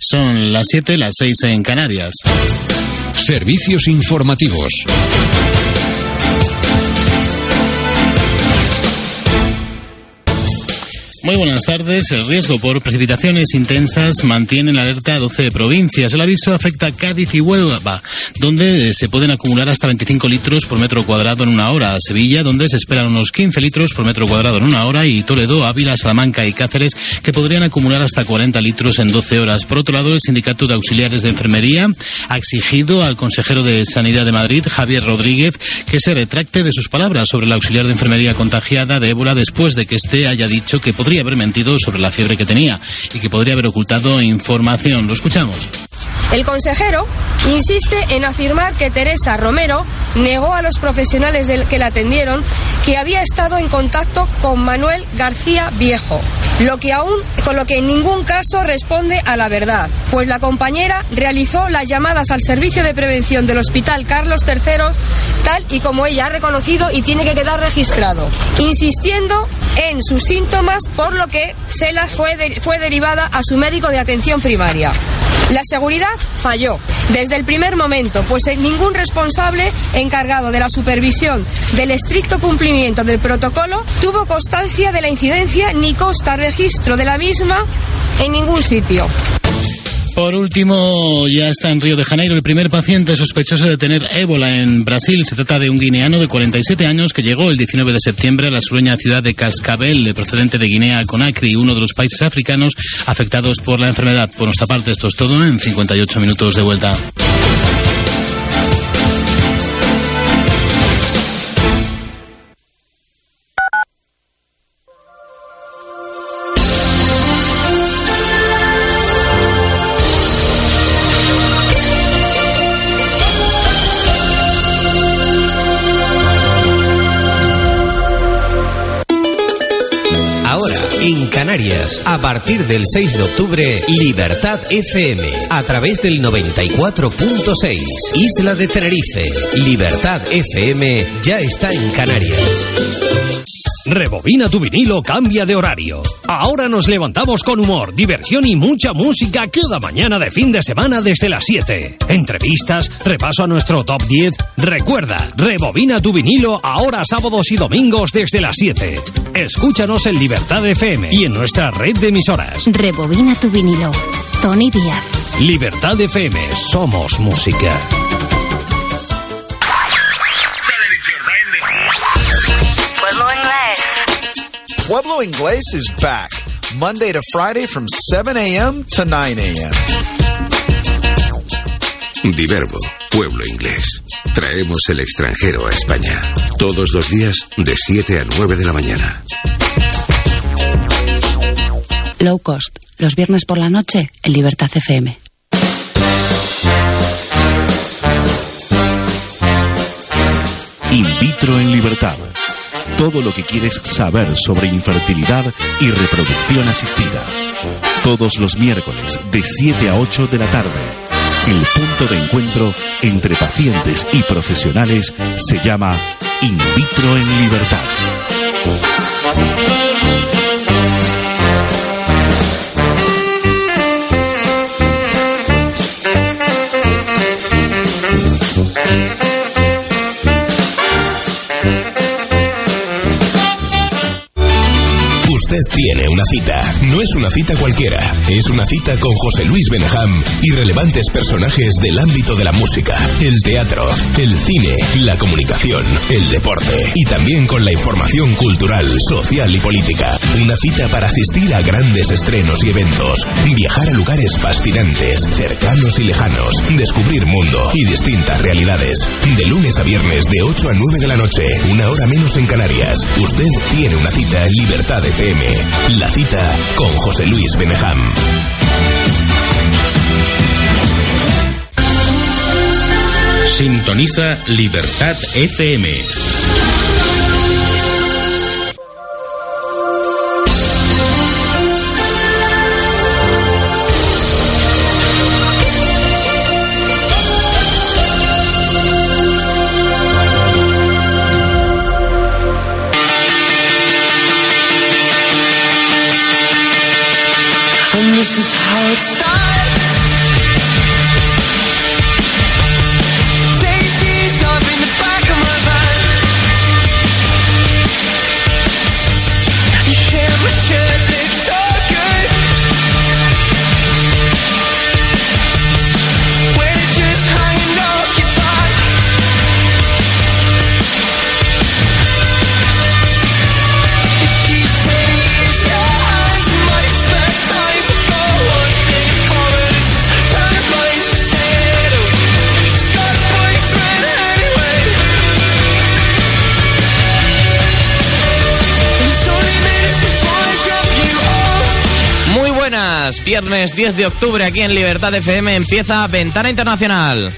Son las 7, las 6 en Canarias. Servicios informativos. Muy buenas tardes. El riesgo por precipitaciones intensas mantiene en alerta a 12 provincias. El aviso afecta a Cádiz y Huelva, donde se pueden acumular hasta 25 litros por metro cuadrado en una hora. Sevilla, donde se esperan unos 15 litros por metro cuadrado en una hora. Y Toledo, Ávila, Salamanca y Cáceres, que podrían acumular hasta 40 litros en 12 horas. Por otro lado, el Sindicato de Auxiliares de Enfermería ha exigido al consejero de Sanidad de Madrid, Javier Rodríguez, que se retracte de sus palabras sobre la auxiliar de enfermería contagiada de ébola después de que éste haya dicho que podría haber mentido sobre la fiebre que tenía y que podría haber ocultado información. Lo escuchamos. El consejero insiste en afirmar que Teresa Romero negó a los profesionales del que la atendieron que había estado en contacto con Manuel García Viejo, lo que aún con lo que en ningún caso responde a la verdad, pues la compañera realizó las llamadas al servicio de prevención del Hospital Carlos III tal y como ella ha reconocido y tiene que quedar registrado, insistiendo en sus síntomas por lo que Sela fue, fue derivada a su médico de atención primaria. La seguridad falló desde el primer momento, pues ningún responsable encargado de la supervisión del estricto cumplimiento del protocolo tuvo constancia de la incidencia ni consta registro de la misma en ningún sitio. Por último, ya está en Río de Janeiro el primer paciente sospechoso de tener ébola en Brasil. Se trata de un guineano de 47 años que llegó el 19 de septiembre a la sureña ciudad de Cascabel, procedente de Guinea Conakry, uno de los países africanos afectados por la enfermedad. Por nuestra parte, esto es todo en 58 minutos de vuelta. Partir del 6 de octubre, Libertad FM, a través del 94.6, Isla de Tenerife. Libertad FM ya está en Canarias. Rebobina tu vinilo, cambia de horario. Ahora nos levantamos con humor, diversión y mucha música cada mañana de fin de semana desde las 7. Entrevistas, repaso a nuestro top 10. Recuerda, rebobina tu vinilo ahora sábados y domingos desde las 7. Escúchanos en Libertad FM y en nuestra red de emisoras. Rebobina tu vinilo. Tony Díaz. Libertad FM, somos música. Pueblo Inglés is back, Monday to Friday from 7 a.m. to 9 a.m. Diverbo, Pueblo Inglés. Traemos el extranjero a España. Todos los días de 7 a 9 de la mañana. Low cost. Los viernes por la noche en Libertad FM. In vitro en libertad. Todo lo que quieres saber sobre infertilidad y reproducción asistida. Todos los miércoles de 7 a 8 de la tarde. El punto de encuentro entre pacientes y profesionales se llama In vitro en libertad. Tiene una cita. No es una cita cualquiera. Es una cita con José Luis Benham y relevantes personajes del ámbito de la música, el teatro, el cine, la comunicación, el deporte y también con la información cultural, social y política. Una cita para asistir a grandes estrenos y eventos, viajar a lugares fascinantes, cercanos y lejanos, descubrir mundo y distintas realidades. De lunes a viernes de 8 a 9 de la noche, una hora menos en Canarias. Usted tiene una cita en Libertad FM. La cita con José Luis Benejam. Sintoniza Libertad FM. Viernes 10 de octubre aquí en Libertad FM empieza Ventana Internacional.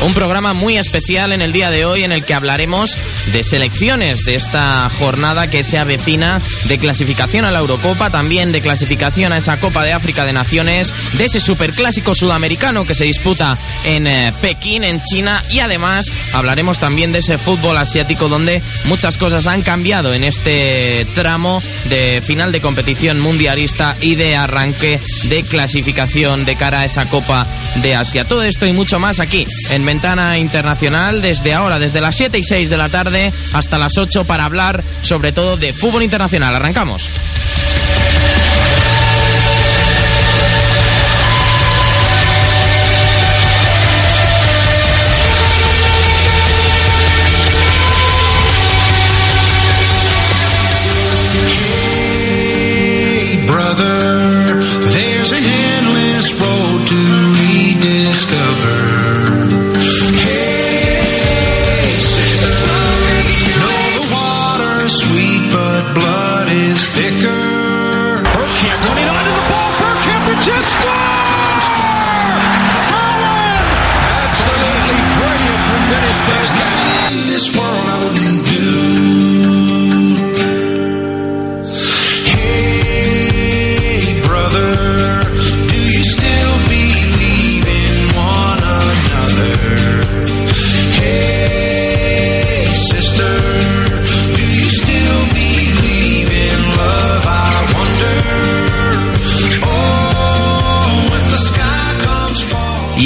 Un programa muy especial en el día de hoy en el que hablaremos de selecciones de esta jornada que se avecina, de clasificación a la Eurocopa, también de clasificación a esa Copa de África de Naciones, de ese superclásico sudamericano que se disputa en eh, Pekín, en China, y además hablaremos también de ese fútbol asiático donde muchas cosas han cambiado en este tramo de final de competición mundialista y de arranque de clasificación de cara a esa Copa de Asia. Todo esto y mucho más aquí en Ventana Internacional desde ahora, desde las 7 y 6 de la tarde hasta las 8 para hablar sobre todo de fútbol internacional. Arrancamos.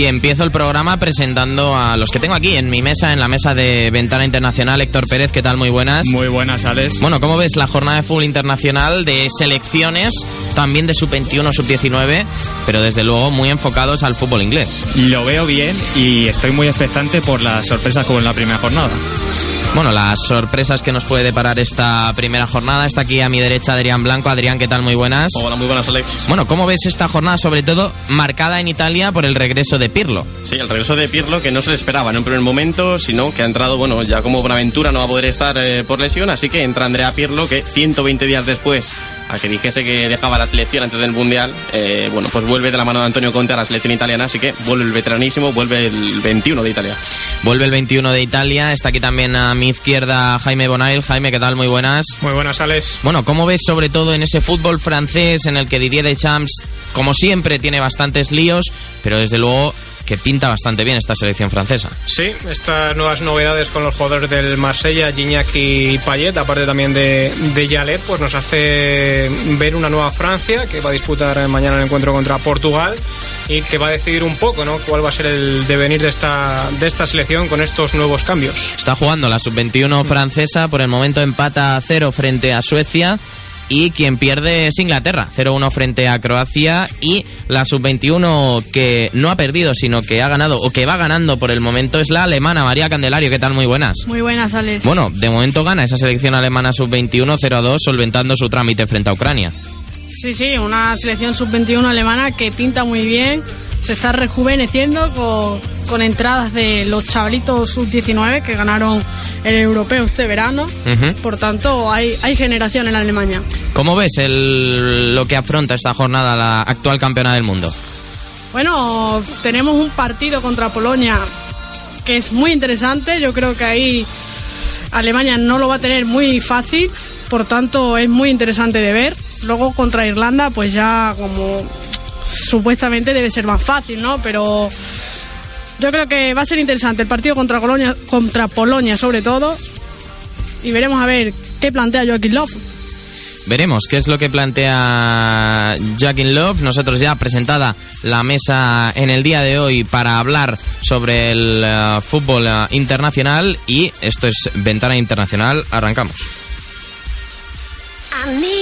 Y empiezo el programa presentando a los que tengo aquí en mi mesa, en la mesa de Ventana Internacional. Héctor Pérez, ¿qué tal? Muy buenas. Muy buenas, Alex. Bueno, ¿cómo ves la jornada de fútbol internacional de selecciones, también de sub-21, sub-19, pero desde luego muy enfocados al fútbol inglés? Lo veo bien y estoy muy expectante por las sorpresas como en la primera jornada. Bueno, las sorpresas que nos puede deparar esta primera jornada. Está aquí a mi derecha Adrián Blanco. Adrián, ¿qué tal? Muy buenas. Hola, muy buenas, Alex. Bueno, ¿cómo ves esta jornada, sobre todo marcada en Italia por el regreso de Pirlo? Sí, el regreso de Pirlo que no se le esperaba en un primer momento, sino que ha entrado, bueno, ya como Buenaventura no va a poder estar eh, por lesión, así que entra Andrea Pirlo que 120 días después a que dijese que dejaba la selección antes del Mundial, eh, bueno, pues vuelve de la mano de Antonio Conte a la selección italiana, así que vuelve el veteranísimo, vuelve el 21 de Italia. Vuelve el 21 de Italia. Está aquí también a mi izquierda Jaime Bonail. Jaime, ¿qué tal? Muy buenas. Muy buenas, Alex. Bueno, ¿cómo ves sobre todo en ese fútbol francés en el que Didier Deschamps, como siempre, tiene bastantes líos, pero desde luego que pinta bastante bien esta selección francesa? Sí, estas nuevas novedades con los jugadores del Marsella, Gignac y Payet, aparte también de, de Yalet, pues nos hace ver una nueva Francia que va a disputar mañana el encuentro contra Portugal y que va a decidir un poco ¿no? cuál va a ser el devenir de esta, de esta selección con estos nuevos cambios. Está jugando la sub-21 francesa, por el momento empata a cero frente a Suecia. Y quien pierde es Inglaterra, 0-1 frente a Croacia. Y la sub-21 que no ha perdido, sino que ha ganado o que va ganando por el momento es la alemana, María Candelario. ¿Qué tal? Muy buenas. Muy buenas, Alex. Bueno, de momento gana esa selección alemana sub-21 0-2, solventando su trámite frente a Ucrania. Sí, sí, una selección sub-21 alemana que pinta muy bien, se está rejuveneciendo con, con entradas de los chavalitos sub-19 que ganaron el europeo este verano. Ujú. Por tanto, hay, hay generación en Alemania. ¿Cómo ves el, lo que afronta esta jornada la actual campeona del mundo? Bueno, tenemos un partido contra Polonia que es muy interesante. Yo creo que ahí Alemania no lo va a tener muy fácil, por tanto es muy interesante de ver. Luego contra Irlanda, pues ya como supuestamente debe ser más fácil, ¿no? Pero yo creo que va a ser interesante el partido contra Polonia, contra Polonia sobre todo. Y veremos a ver qué plantea Joaquín Love. Veremos qué es lo que plantea Jackin Love. Nosotros ya presentada la mesa en el día de hoy para hablar sobre el eh, fútbol eh, internacional y esto es Ventana Internacional. Arrancamos. I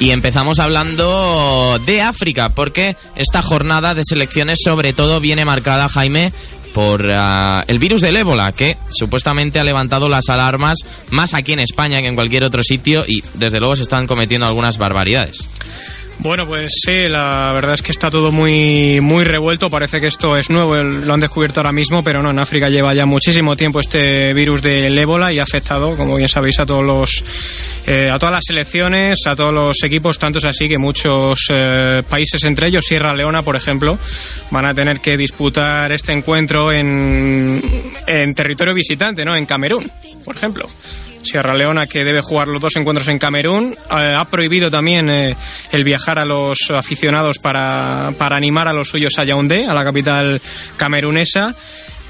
Y empezamos hablando de África, porque esta jornada de selecciones sobre todo viene marcada, Jaime, por ah, el virus del ébola, que supuestamente ha levantado las alarmas más aquí en España que en cualquier otro sitio y desde luego se están cometiendo algunas barbaridades. Bueno, pues sí, la verdad es que está todo muy, muy revuelto. Parece que esto es nuevo, lo han descubierto ahora mismo, pero no, en África lleva ya muchísimo tiempo este virus del ébola y ha afectado, como bien sabéis, a todos los, eh, a todas las selecciones, a todos los equipos, tanto es así que muchos eh, países, entre ellos Sierra Leona, por ejemplo, van a tener que disputar este encuentro en, en territorio visitante, ¿no? En Camerún, por ejemplo. Sierra Leona, que debe jugar los dos encuentros en Camerún, eh, ha prohibido también eh, el viajar a los aficionados para, para animar a los suyos a Yaoundé, a la capital camerunesa.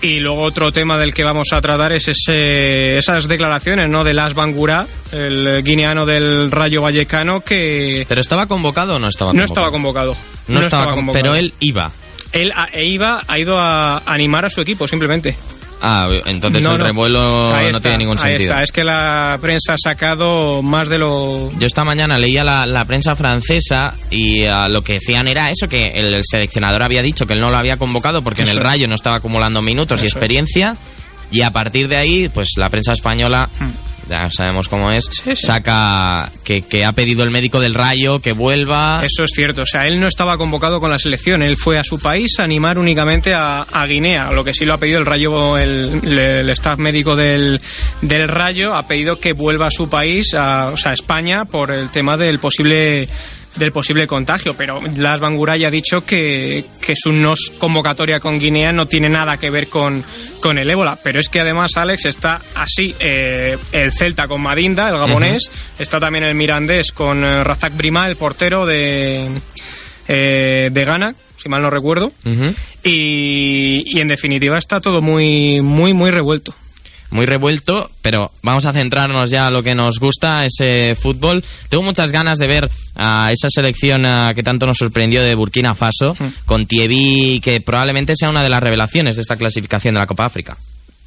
Y luego otro tema del que vamos a tratar es ese- esas declaraciones ¿no? de Las Bangura, el guineano del Rayo Vallecano, que ¿Pero estaba convocado o no estaba no convocado? estaba convocado. No, estaba, con- pero él iba. Él a- e iba, ha ido a animar a su equipo, simplemente. Ah, entonces No, el no. revuelo Ahí no está, tiene ningún ahí sentido. está. Es que la prensa ha sacado más de lo... Yo esta mañana leía la, la prensa francesa y ah, lo que decían era eso, que el, el seleccionador había dicho que él no lo había convocado porque en el es. Rayo no estaba acumulando minutos y es. experiencia y a partir de ahí, pues la prensa española, Hmm. Ya sabemos cómo es, saca que, que ha pedido el médico del Rayo que vuelva. Eso es cierto, o sea, él no estaba convocado con la selección, él fue a su país a animar únicamente a, a Guinea, lo que sí lo ha pedido el Rayo, el, el staff médico del, del Rayo ha pedido que vuelva a su país, a, o sea, a España, por el tema del posible del posible contagio, pero Las Banguray ha dicho que, que su no convocatoria con Guinea no tiene nada que ver con, con el ébola, pero es que además Alex está así, eh, el Celta con Madinda, el gabonés, está también el Mirandés con eh, Razak Brima, el portero de, eh, de Ghana, si mal no recuerdo, y, y en definitiva está todo muy, muy, muy revuelto. Muy revuelto, pero vamos a centrarnos ya a lo que nos gusta, ese fútbol. Tengo muchas ganas de ver a esa selección ah, que tanto nos sorprendió de Burkina Faso, con Thierry, que probablemente sea una de las revelaciones de esta clasificación de la Copa África.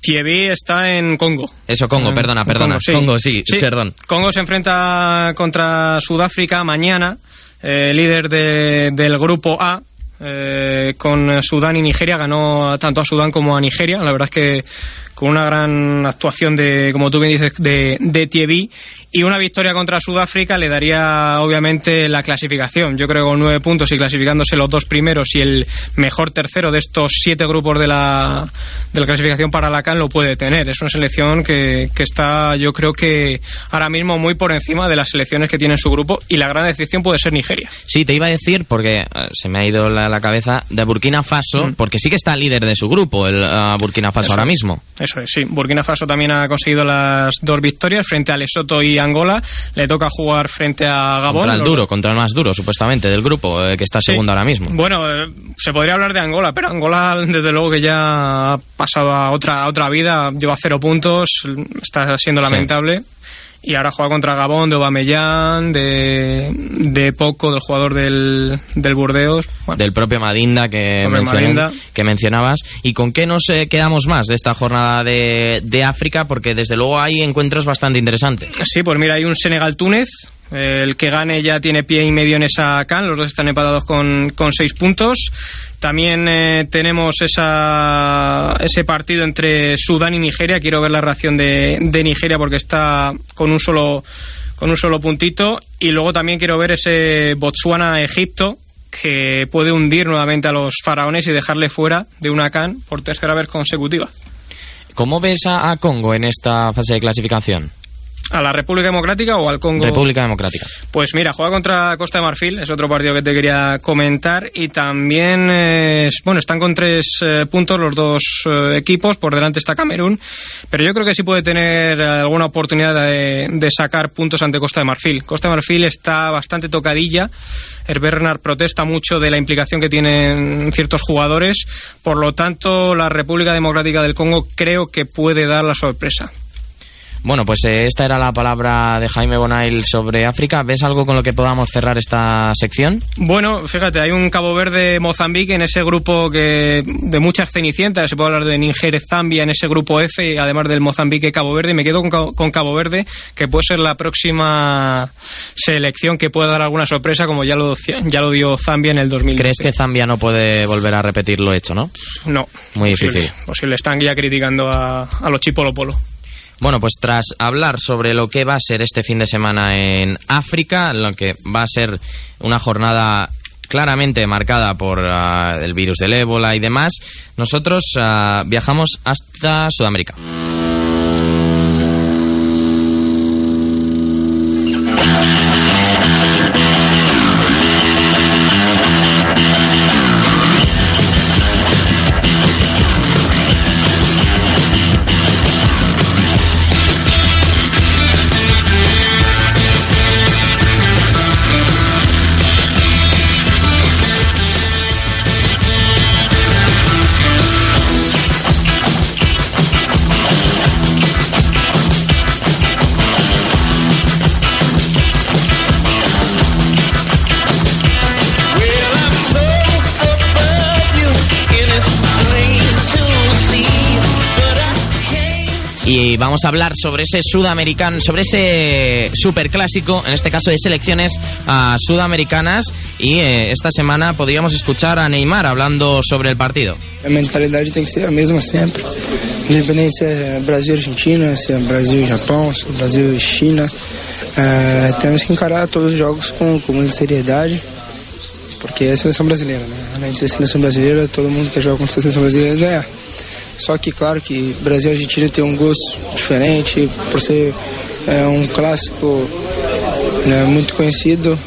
Thierry está en Congo. Eso, Congo, perdona, perdona. Congo, sí, perdón. Congo se enfrenta contra Sudáfrica mañana, eh, líder de- del grupo A. eh, con Sudán y Nigeria ganó tanto a Sudán como a Nigeria. La verdad es que con una gran actuación de, como tú bien dices, de, de y una victoria contra Sudáfrica le daría obviamente la clasificación. Yo creo que con nueve puntos y clasificándose los dos primeros y el mejor tercero de estos siete grupos de la, de la clasificación para la CAN lo puede tener. Es una selección que, que está, yo creo que ahora mismo muy por encima de las selecciones que tiene en su grupo y la gran decepción puede ser Nigeria. Sí, te iba a decir, porque eh, se me ha ido la, la cabeza, de Burkina Faso, porque sí que está líder de su grupo, el ah, Burkina Faso Mm. Eso ahora mismo. Eso es, sí. Burkina Faso también ha conseguido las dos victorias frente a Lesoto y Angola. Le toca jugar frente a Gabón. Contra el duro, contra el más duro, supuestamente, del grupo, eh, que está segundo ahora mismo. Bueno, eh, se podría hablar de Angola, pero Angola desde luego que ya ha pasado a otra, a otra vida, lleva cero puntos, está siendo Sí. Y ahora juega contra Gabón, de Aubameyang, de, de Poco, del jugador del, del Burdeos. del propio Madinda que, Madinda. que mencionabas. ¿Y con qué nos eh, quedamos más de esta jornada de, de África? Porque desde luego hay encuentros bastante interesantes. Sí, pues mira, hay un Senegal-Túnez. eh, El que gane ya tiene pie y medio en esa CAN. Los dos están empatados con, con seis puntos. También eh, tenemos esa, ese partido entre Sudán y Nigeria. Quiero ver la reacción de, Nigeria porque está con un solo con un solo puntito. Y luego también quiero ver ese Botswana-Egipto que puede hundir nuevamente a los faraones y dejarle fuera de una CAN por tercera vez consecutiva. ¿Cómo ves a Congo en esta fase de clasificación? ¿A la República Democrática o al Congo? República Democrática. Pues mira, juega contra Costa de Marfil, es otro partido que te quería comentar. Y también, eh, bueno, están con tres eh, puntos los dos eh, equipos, por delante está Camerún, pero yo creo que sí puede tener alguna oportunidad de, de sacar puntos ante Costa de Marfil. Costa de Marfil está bastante tocadilla. El Bernard protesta mucho de la implicación que tienen ciertos jugadores, por lo tanto, la República Democrática del Congo creo que puede dar la sorpresa. Bueno, pues eh, esta era la palabra de Jaime Bonail sobre África. ¿Ves algo con lo que podamos cerrar esta sección? Bueno, fíjate, hay un Cabo Verde Mozambique en ese grupo que de muchas cenicientas, se puede hablar de Níger, Zambia en ese grupo F, además del Mozambique Cabo Verde. Me quedo con, Cabo- con Cabo Verde, que puede ser la próxima selección que pueda dar alguna sorpresa, como ya lo, ya lo dio Zambia en el 2000. ¿Crees que Zambia no puede volver a repetir lo hecho, no? No. Muy posible, difícil. Posible, están ya criticando a, a los Chipolo Polo. Bueno, pues tras hablar sobre lo que va a ser este fin de semana en África, lo que va a ser una jornada claramente marcada por ah, el virus del ébola y demás, nosotros ah, viajamos hasta Sudamérica. Vamos a hablar sobre ese sudamericano, sobre ese superclásico, en este caso de selecciones ah, sudamericanas. Y eh, esta semana podríamos escuchar a Neymar hablando sobre el partido. A mentalidade tem que ser a mesma sempre. Independente se é Brasil e Argentina, se é Brasil e Japão, se é Brasil e China. eh, temos que encarar todos os jogos com, com muita seriedade, porque a seleção brasileira, né? Além seleção brasileira, todo mundo que joga contra a seleção brasileira ganhar. Só que, claro, que Brasil e Argentina tem um gosto diferente, por ser é, um clássico né, muito conhecido.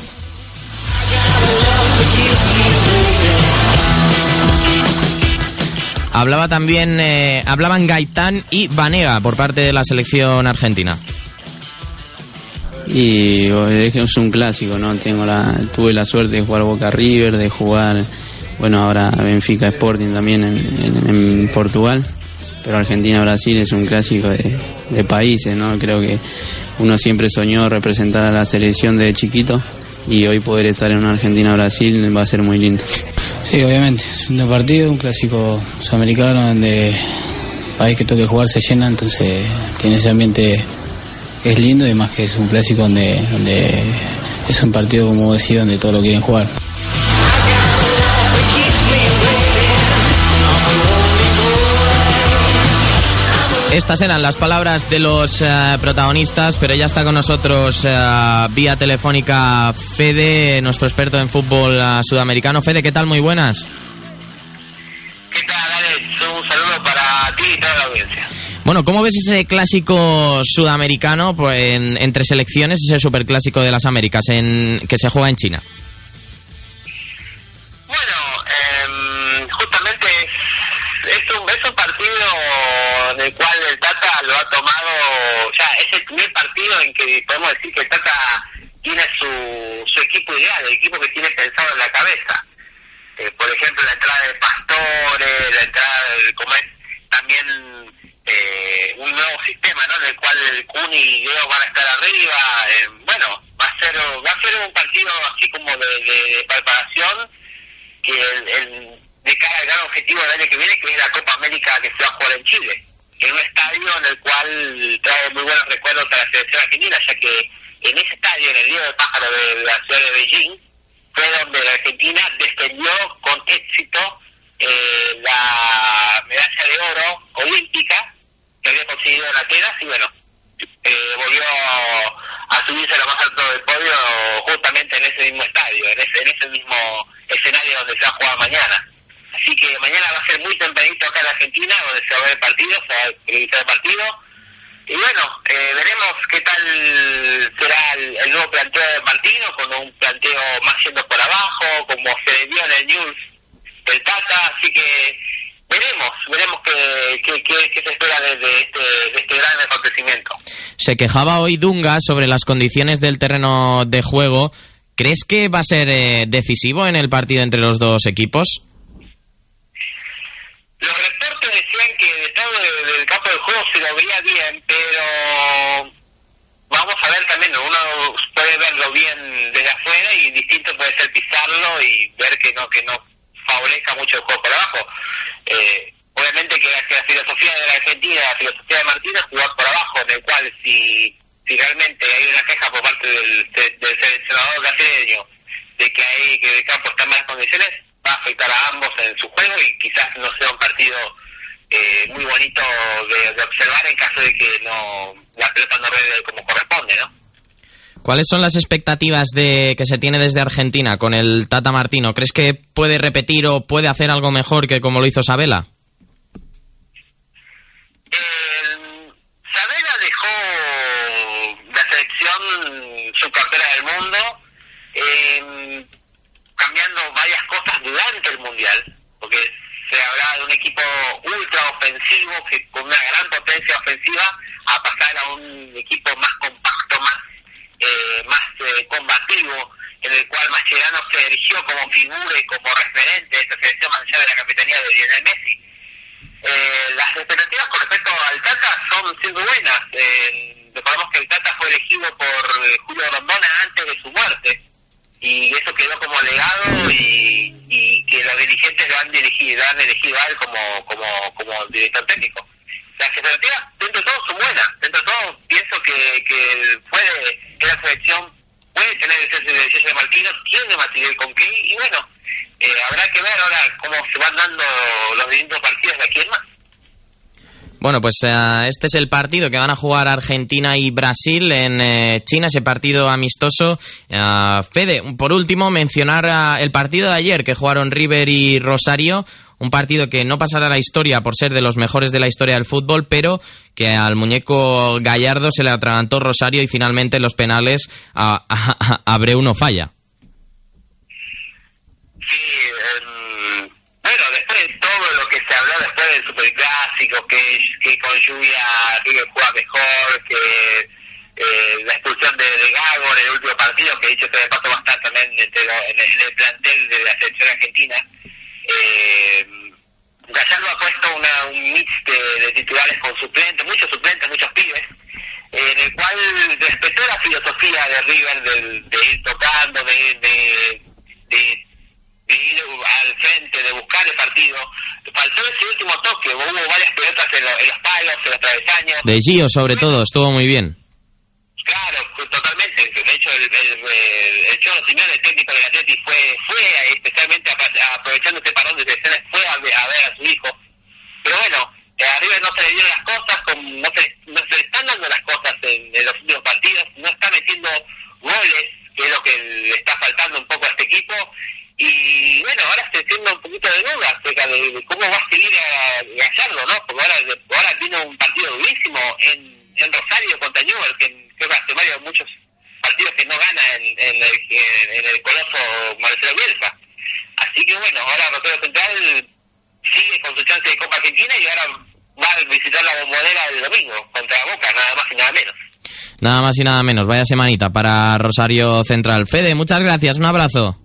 Hablaba también, eh, hablaban Gaitán y Vanega por parte de la selección argentina. Y es un clásico, ¿no? Tengo la, tuve la suerte de jugar Boca River, de jugar, bueno, ahora Benfica Sporting también en, Portugal. Pero Argentina-Brasil es un clásico de, países, ¿no? Creo que uno siempre soñó representar a la selección de chiquito y hoy poder estar en una Argentina-Brasil va a ser muy lindo. Sí, obviamente, es un partido, un clásico sudamericano donde el país que toque jugar se llena, entonces tiene ese ambiente que es lindo y más que es un clásico donde, donde es un partido, como decía, donde todos lo quieren jugar. Estas eran las palabras de los eh, protagonistas, pero ya está con nosotros eh, vía telefónica Fede, nuestro experto en fútbol eh, sudamericano. Fede, ¿qué tal? Muy buenas. Un saludo para ti y toda la audiencia. Bueno, ¿cómo ves ese clásico sudamericano pues, en- entre selecciones, ese superclásico de las Américas en, que se juega en China? El cual el Tata lo ha tomado, ya es el primer partido en que podemos decir que el Tata tiene su, su equipo ideal, el equipo que tiene pensado en la cabeza. Eh, por ejemplo, la entrada de Pastores, la entrada del Comet, también eh, un nuevo sistema, ¿no? En el cual el Cuni y Leo van a estar arriba. eh, bueno, va a ser va a ser un partido así como de preparación que el, el- de cara al gran objetivo del año que viene, que es la Copa América que se va a jugar en Chile, en un estadio en el cual trae muy buenos recuerdos a la selección argentina, ya que en ese estadio, en el Río de Pájaro de la ciudad de Beijing, fue donde la Argentina defendió con éxito eh, la medalla de oro olímpica que había conseguido en Atenas y bueno, eh, volvió a subirse a lo más alto del podio justamente en ese mismo estadio, en ese, en ese mismo escenario donde se va a jugar mañana. Así que mañana va a ser muy tempranito acá en Argentina, donde se va a ver el partido, se va a televisar el partido. y bueno, eh, veremos qué tal será el, el nuevo planteo de Martino, con un planteo más yendo por abajo, como se vio en el news del Tata, así que veremos, veremos qué, qué, qué- qué se espera desde este, de este gran acontecimiento. Se quejaba hoy Dunga sobre las condiciones del terreno de juego. ¿Crees que va a ser eh, decisivo en el partido entre los dos equipos? Los reportes decían que el estado de- del campo de juego se lo veía bien, pero vamos a ver también, uno puede verlo bien desde afuera y distinto puede ser pisarlo y ver que no que no favorezca mucho el juego por abajo. Eh, obviamente que, que la filosofía de la Argentina, la filosofía de Martínez es jugar por abajo, en el cual si, si realmente hay una queja por parte del, de- del seleccionador brasileño de que hay que el campo está en malas condiciones, va a afectar a ambos en su juego y quizás no sea un partido eh, muy bonito de, de observar en caso de que no la pelota no ruede como corresponde, ¿no? ¿Cuáles son las expectativas de que se tiene desde Argentina con el Tata Martino? ¿Crees que puede repetir o puede hacer algo mejor que como lo hizo Sabela? Sabela dejó la selección subcampeona del mundo, eh, cambiando varias cosas durante el mundial, porque se hablaba de un equipo ultra ofensivo que con una gran potencia ofensiva a pasar a un equipo más compacto, más eh, más eh, combativo, en el cual Mascherano se erigió como figura y como referente de esta selección más de la capitanía de Lionel Messi. Eh, las expectativas con respecto al Tata son siempre buenas. Eh, recordemos que el Tata fue elegido por eh, Julio Rondona antes de su muerte y eso quedó como legado y, y que los dirigentes lo han lo han elegido a él como, como, como director técnico. Las expectativas dentro de todo son buenas, dentro de todo pienso que, que puede, que la selección puede tener el sello de, Martino, tiene material con qué y bueno, eh, habrá que ver ahora cómo se van dando los distintos partidos de aquí en más. Bueno, pues eh, este es el partido que van a jugar Argentina y Brasil en eh, China, ese partido amistoso. Eh, Fede, por último, mencionar el partido de ayer que jugaron River y Rosario. Un partido que no pasará a la historia por ser de los mejores de la historia del fútbol, pero que al muñeco Gallardo se le atragantó Rosario y finalmente en los penales a, a- Abreu no falla. em, bueno, después de todo lo que se habló después del superclásico, que, con lluvia River juega mejor, que eh, la expulsión de, Gago en el último partido, que dicho que de paso va a estar también en, el, plantel de la selección argentina, eh, Gallardo ha puesto una, un mix de, titulares con suplentes, muchos suplentes, muchos pibes, en el cual respetó la filosofía de River de, ir tocando, de, de, de ir al frente, de buscar el partido. Faltó ese último toque, hubo varias pelotas en, lo- en los palos, en los travesaños. De Gio, sobre todo, estuvo muy bien. Claro, pues, totalmente. De hecho, el, el, el, el Cholo Simeone, el técnico del Atleti, fue, fue especialmente a- aprovechando este parón de selecciones, fue a, ver- a ver a su hijo. Pero bueno, eh, a River no se le dieron las cosas, como no, se, no se le están dando las cosas en, en los últimos partidos, no está metiendo goles, que es lo que le está faltando un poco a este equipo. Y bueno, ahora se tiene un poquito de duda acerca de, cómo va a seguir a Gallardo, ¿no? Porque ahora, ahora tiene un partido durísimo en, en Rosario contra Newell, que creo que hace varios, muchos partidos que no gana en, en, el, en el coloso Marcelo Bielsa. Así que bueno, ahora Rosario Central sigue con su chance de Copa Argentina y ahora va a visitar la bombonera el domingo contra Boca, nada más y nada menos. Nada más y nada menos. Vaya semanita para Rosario Central. Fede, muchas gracias. Un abrazo.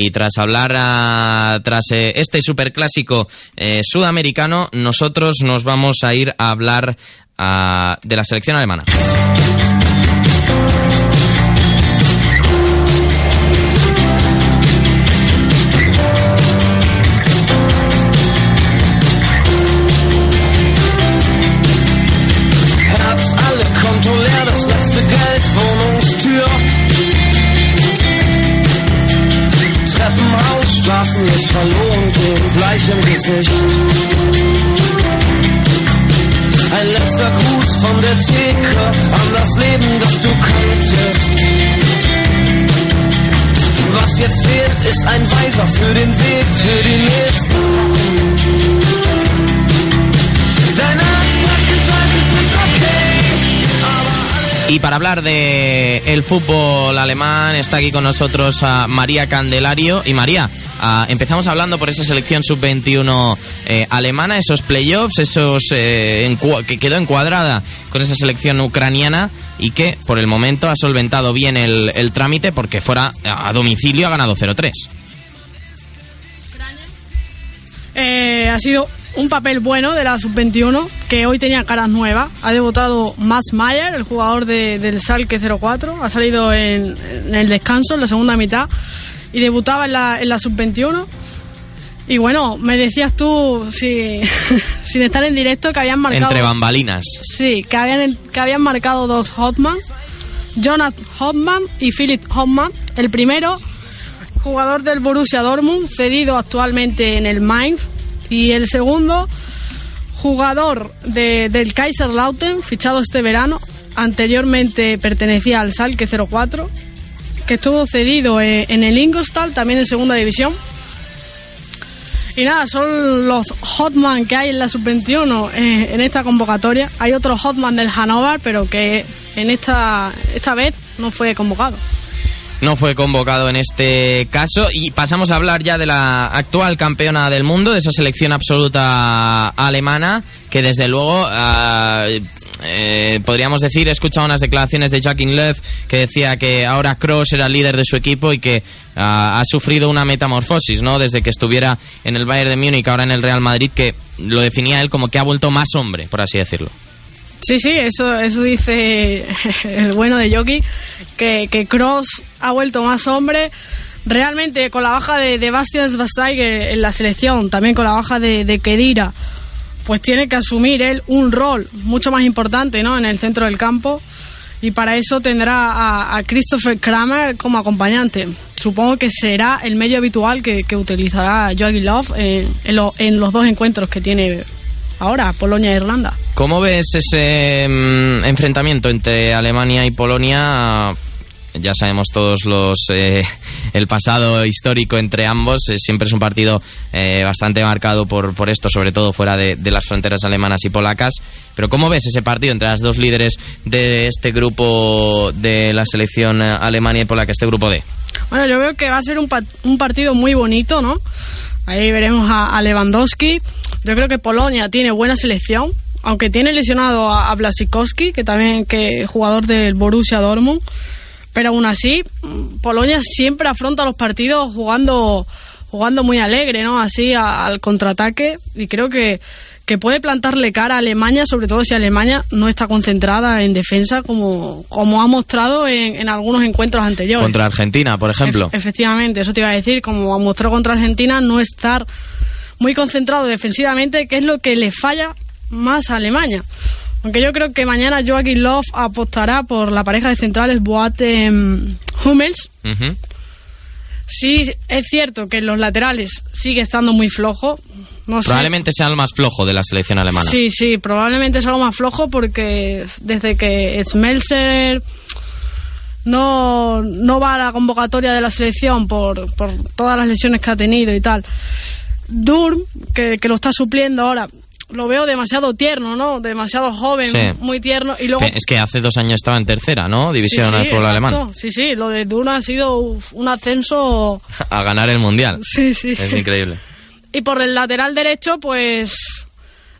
Y tras hablar, ah, tras eh, este superclásico eh, sudamericano, nosotros nos vamos a ir a hablar ah, de la selección alemana. Straßen jetzt verloren, gehen gleich im Gesicht. Ein letzter Gruß von der Theke an das Leben, das du kanntest. Was jetzt fehlt, ist ein Weiser für den Weg, für die nächsten. Y para hablar de el fútbol alemán está aquí con nosotros a María Candelario. Y María, ah, empezamos hablando por esa selección sub-21 eh, alemana, esos playoffs, esos eh, que quedó encuadrada con esa selección ucraniana y que por el momento ha solventado bien el, el trámite porque fuera a domicilio ha ganado 0-3. Eh, ha sido un papel bueno de la sub-21 que hoy tenía caras nuevas. Ha debutado Mats Mayer, el jugador de- del Salke 04. Ha salido en, en el descanso, en la segunda mitad, y debutaba en la, en la sub-21. Y bueno, me decías tú, si, sin estar en directo, que habían marcado. Entre bambalinas. Sí, que habían, que habían marcado dos Hotman, Jonathan Hotman y Philip Hotman. El primero, jugador del Borussia Dortmund, cedido actualmente en el Mainz. Y el segundo, jugador de- del Kaiserslautern, fichado este verano. Anteriormente pertenecía al Salke 04, que estuvo cedido eh, en el Ingolstadt, también en segunda división. Y nada, son los Hotman que hay en la sub-21 eh, en esta convocatoria. Hay otro Hotman del Hannover, pero que en esta, esta vez no fue convocado. No fue convocado en este caso y pasamos a hablar ya de la actual campeona del mundo, de esa selección absoluta alemana que desde luego ah, eh, podríamos decir, he escuchado unas declaraciones de Jacqueline Löw que decía que ahora Kroos era el líder de su equipo y que ah, ha sufrido una metamorfosis, ¿no? Desde que estuviera en el Bayern de Múnich, ahora en el Real Madrid, que lo definía él como que ha vuelto más hombre, por así decirlo. Sí, sí, eso, eso dice el bueno de Jockey, que, que Cross ha vuelto más hombre. Realmente, con la baja de, de Bastian en la selección, también con la baja de, de Kedira, pues tiene que asumir él un rol mucho más importante ¿no? en el centro del campo. Y para eso tendrá a, a Christopher Kramer como acompañante. Supongo que será el medio habitual que, que utilizará Joachim Love en, en en los dos encuentros que tiene ahora, Polonia e Irlanda. ¿Cómo ves ese mm, enfrentamiento entre Alemania y Polonia? Ya sabemos todos los eh, el pasado histórico entre ambos. Eh, siempre es un partido eh, bastante marcado por, por esto, sobre todo fuera de, las fronteras alemanas y polacas. Pero ¿cómo ves ese partido entre las dos líderes de este grupo de la selección eh, Alemania y polaca, este grupo D? Bueno, yo veo que va a ser un, pa- un partido muy bonito, ¿no? Ahí veremos a, a Lewandowski. Yo creo que Polonia tiene buena selección, aunque tiene lesionado a, a Blasikowski, que también que es jugador del Borussia Dortmund. Pero aún así, Polonia siempre afronta los partidos jugando jugando muy alegre, ¿no? Así a- al contraataque y creo que que puede plantarle cara a Alemania, sobre todo si Alemania no está concentrada en defensa como, como ha mostrado en, en algunos encuentros anteriores. Contra Argentina, por ejemplo. Ef- efectivamente, eso te iba a decir, como mostró contra Argentina, no estar muy concentrado defensivamente, que es lo que le falla más Alemania. Aunque yo creo que mañana Joachim Löw apostará por la pareja de centrales Boate-Hummels. Ujú. Sí, es cierto que en los laterales sigue estando muy flojo. No sé. Probablemente sea el más flojo de la selección alemana. Sí, sí, probablemente es algo más flojo porque desde que Smelser no, no va a la convocatoria de la selección por, por todas las lesiones que ha tenido y tal. Durm, que, que lo está supliendo ahora, lo veo demasiado tierno, ¿no? Demasiado joven, Sí. muy tierno. Y luego, Es que hace dos años estaba en tercera, ¿no? División del sí, fútbol alemán. Sí, sí, lo de Durm ha sido un ascenso A ganar el mundial. Sí, sí. Es increíble. Y por el lateral derecho, pues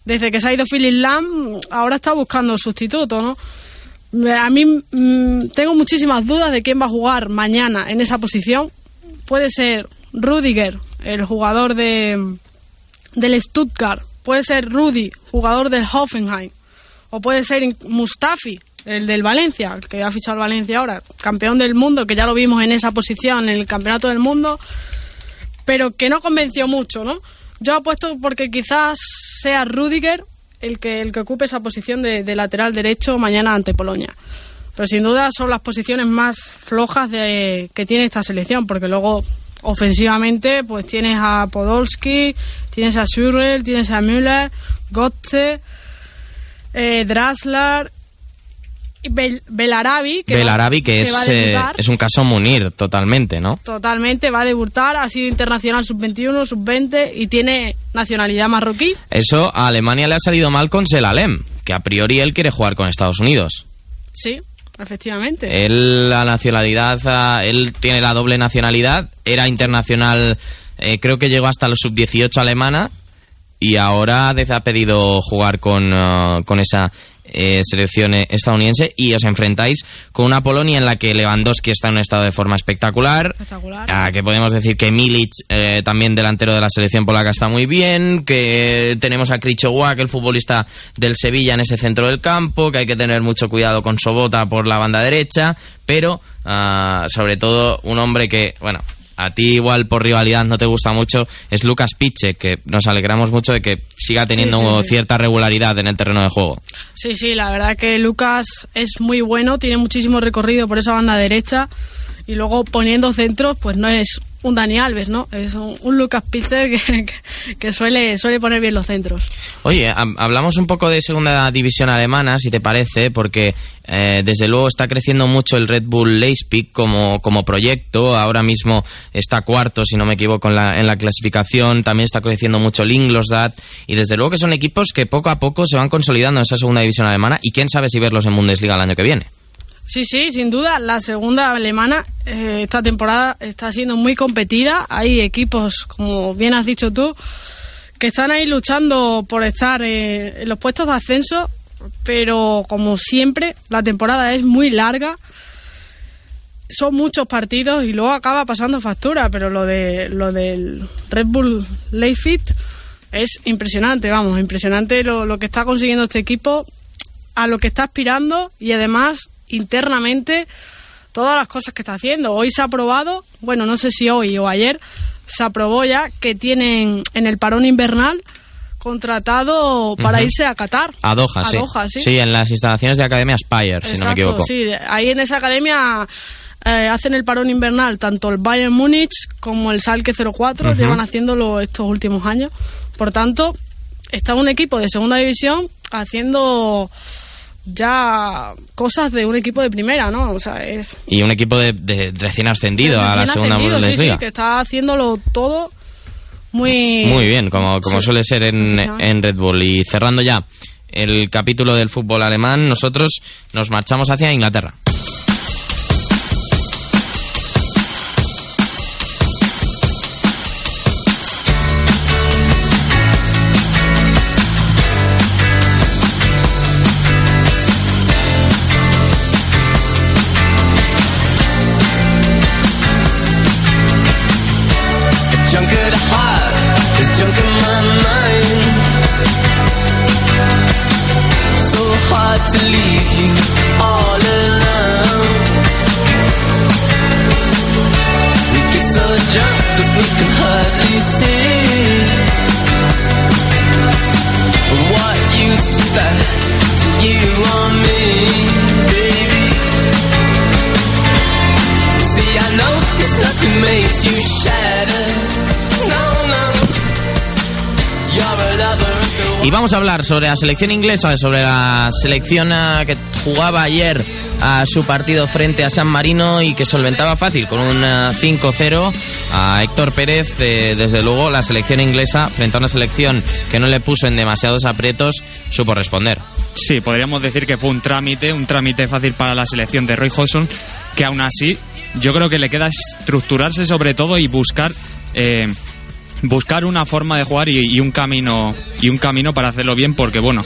desde que se ha ido Philip Lam, ahora está buscando sustituto, ¿no? A mí mm, tengo muchísimas dudas de quién va a jugar mañana en esa posición. Puede ser Rudiger, el jugador de del Stuttgart. Puede ser Rudi, jugador del Hoffenheim. O puede ser Mustafi, el del Valencia, que ha fichado el Valencia ahora, campeón del mundo, que ya lo vimos en esa posición en el Campeonato del Mundo pero que no convenció mucho, ¿no? Yo apuesto porque quizás sea Rudiger el que, el que ocupe esa posición de, de lateral derecho mañana ante Polonia. Pero sin duda son las posiciones más flojas de, que tiene esta selección, porque luego ofensivamente pues tienes a Podolski, tienes a Schürrle, tienes a Müller, Götze, eh, Draslar, y Bel- Belarabi, que, va- Belarabi, que, es, va a eh, es un caso Munir, totalmente, ¿no? Totalmente, va a debutar, ha sido internacional sub-21, sub-20 y tiene nacionalidad marroquí. Eso a Alemania le ha salido mal con Selalem, que a priori él quiere jugar con Estados Unidos. Sí, efectivamente. Él, la nacionalidad, ah, él tiene la doble nacionalidad, era internacional, eh, creo que llegó hasta los sub-18 alemana y ahora ha pedido jugar con, ah, con esa eh, selección estadounidense y os enfrentáis con una Polonia en la que Lewandowski está en un estado de forma espectacular, Espectacular. Ah, que podemos decir que Milic, eh, también delantero de la selección polaca, está muy bien, que tenemos a Krichowa, el futbolista del Sevilla en ese centro del campo, que hay que tener mucho cuidado con Sobota por la banda derecha, pero ah, sobre todo un hombre que, bueno, a ti igual por rivalidad no te gusta mucho, es Lucas Piche, que nos alegramos mucho de que siga teniendo Sí, sí, sí. cierta regularidad en el terreno de juego. Sí, sí, la verdad que Lucas es muy bueno, tiene muchísimo recorrido por esa banda derecha y luego poniendo centros, pues no es un Dani Alves, ¿no? Es un, un Lucas Pitzer que, suele, suele poner bien los centros. Oye, hab- hablamos un poco de segunda división alemana, si te parece, porque eh, desde luego está creciendo mucho el Red Bull Leipzig como, como proyecto. Ahora mismo está cuarto, si no me equivoco, en la, en la clasificación. También está creciendo mucho el Ingolstadt. Y desde luego que son equipos que poco a poco se van consolidando en esa segunda división alemana. Y quién sabe si verlos en Bundesliga el año que viene. Sí, sí, sin duda, la segunda alemana eh, esta temporada está siendo muy competida. Hay equipos, como bien has dicho tú, que están ahí luchando por estar eh, en los puestos de ascenso, pero como siempre, la temporada es muy larga. Son muchos partidos y luego acaba pasando factura, pero lo de lo del Red Bull Leipzig es impresionante, vamos, impresionante lo, lo que está consiguiendo este equipo, a lo que está aspirando y además internamente todas las cosas que está haciendo. Hoy se ha aprobado, bueno, no sé si hoy o ayer, se aprobó ya que tienen en el parón invernal contratado para irse a Qatar. A Doha, sí. Doha, sí. en las instalaciones de Academia Spire, si no me equivoco. sí. Ahí en esa academia eh, hacen el parón invernal tanto el Bayern Múnich como el Salke 04, Ujú. llevan haciéndolo estos últimos años. Por tanto, está un equipo de segunda división haciendo ya cosas de un equipo de primera, ¿no? O sea, es Y un equipo de, de recién ascendido a la segunda ascendido, sí, Bundesliga. sí, que está haciéndolo todo muy... Muy bien, como, como Sí. suele ser en, en Red Bull. Y cerrando ya el capítulo del fútbol alemán, nosotros nos marchamos hacia Inglaterra. Y vamos a hablar sobre la selección inglesa, sobre la selección ah, que jugaba ayer a su partido frente a San Marino y que solventaba fácil con un ah, 5-0 a Héctor Pérez. desde luego, la selección inglesa, frente a una selección que no le puso en demasiados aprietos, supo responder. Sí, podríamos decir que fue un trámite, un trámite fácil para la selección de Roy Hodgson, que aún así yo creo que le queda estructurarse sobre todo y buscar eh, buscar una forma de jugar y, y un camino y un camino para hacerlo bien, porque bueno.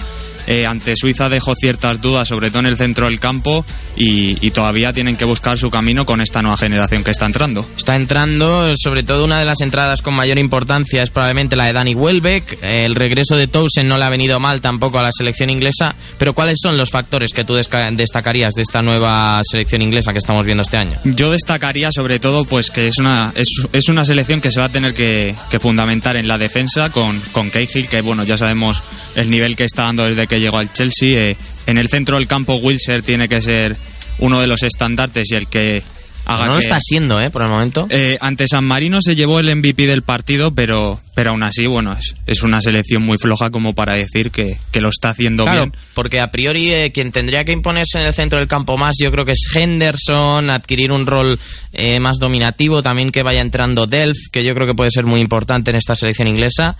Eh, ante Suiza dejó ciertas dudas, sobre todo en el centro del campo, y, y todavía tienen que buscar su camino con esta nueva generación que está entrando. Está entrando, sobre todo una de las entradas con mayor importancia es probablemente la de Danny Welbeck. El regreso de Towson no le ha venido mal tampoco a la selección inglesa. Pero ¿cuáles son los factores que tú destacarías de esta nueva selección inglesa que estamos viendo este año? Yo destacaría sobre todo pues que es una es, es una selección que se va a tener que, que fundamentar en la defensa con, con Cahill, que bueno, ya sabemos el nivel que está dando desde que llegó al Chelsea. Eh, en el centro del campo Wilser tiene que ser uno de los estandartes y el que haga no lo que- está siendo, ¿eh? Por el momento. Eh, ante San Marino se llevó el MVP del partido, pero, pero aún así, bueno, es, es una selección muy floja como para decir que, que lo está haciendo Claro, bien. porque a priori eh, quien tendría que imponerse en el centro del campo más yo creo que es Henderson, adquirir un rol eh, más dominativo, también que vaya entrando Delph, que yo creo que puede ser muy importante en esta selección inglesa,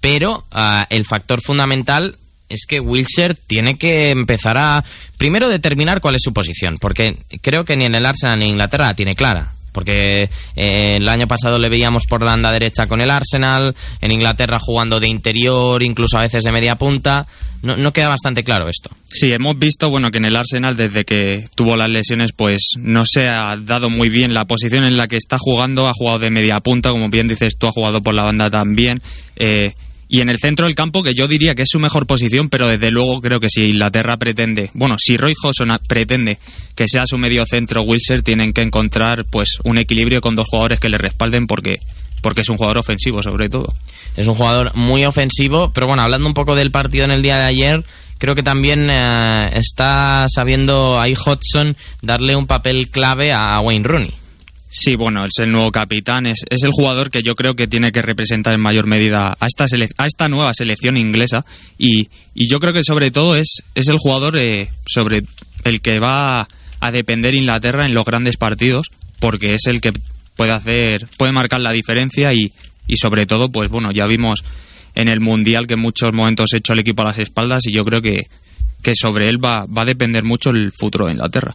pero ah, el factor fundamental es que Wilshere tiene que empezar a primero determinar cuál es su posición, porque creo que ni en el Arsenal ni en Inglaterra la tiene clara. Porque eh, el año pasado le veíamos por la banda derecha con el Arsenal, en Inglaterra jugando de interior, incluso a veces de media punta. No, no queda bastante claro esto. Sí, hemos visto bueno que en el Arsenal desde que tuvo las lesiones pues no se ha dado muy bien la posición en la que está jugando, ha jugado de media punta, como bien dices tú, ha jugado por la banda también. eh, y en el centro del campo, que yo diría que es su mejor posición, pero desde luego creo que si Inglaterra pretende, bueno, si Roy Hodgson pretende que sea su medio centro Wilson, tienen que encontrar pues un equilibrio con dos jugadores que le respalden porque, porque es un jugador ofensivo sobre todo. Es un jugador muy ofensivo, pero bueno, hablando un poco del partido en el día de ayer, creo que también eh, está sabiendo ahí Hodgson darle un papel clave a Wayne Rooney. Sí, bueno, es el nuevo capitán, es, es el jugador que yo creo que tiene que representar en mayor medida a esta, sele- a esta nueva selección inglesa y, y yo creo que sobre todo es, es el jugador eh, sobre el que va a depender Inglaterra en los grandes partidos porque es el que puede hacer, puede marcar la diferencia y, y sobre todo, pues bueno, ya vimos en el Mundial que en muchos momentos echó al equipo a las espaldas y yo creo que, que sobre él va, va a depender mucho el futuro de Inglaterra.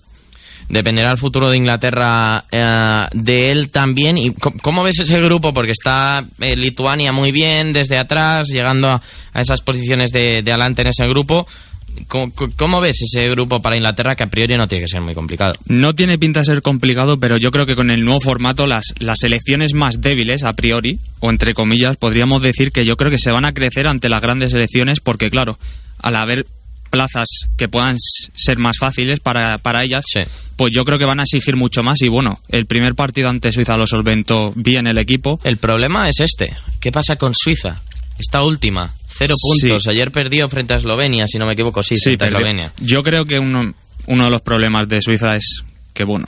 Dependerá el futuro de Inglaterra eh, de él también. ¿Y cómo ves ese grupo? Porque está eh, Lituania muy bien desde atrás, llegando a, a esas posiciones de, de adelante en ese grupo. ¿Cómo, ves ese grupo para Inglaterra que a priori no tiene que ser muy complicado? No tiene pinta de ser complicado, pero yo creo que con el nuevo formato las, las más débiles, a priori, o entre comillas, podríamos decir que yo creo que se van a crecer ante las grandes selecciones porque, claro, al haber plazas que puedan ser más fáciles para, para ellas, pues yo creo que van a exigir mucho más y bueno, el primer partido ante Suiza lo solventó bien el equipo. El problema es este. ¿Qué pasa con Suiza? Esta última, cero puntos. Sí. Ayer perdió frente a Eslovenia, si no me equivoco, sí, Sí, frente a. Eslovenia. Yo creo que uno, uno de los problemas de Suiza es que, bueno,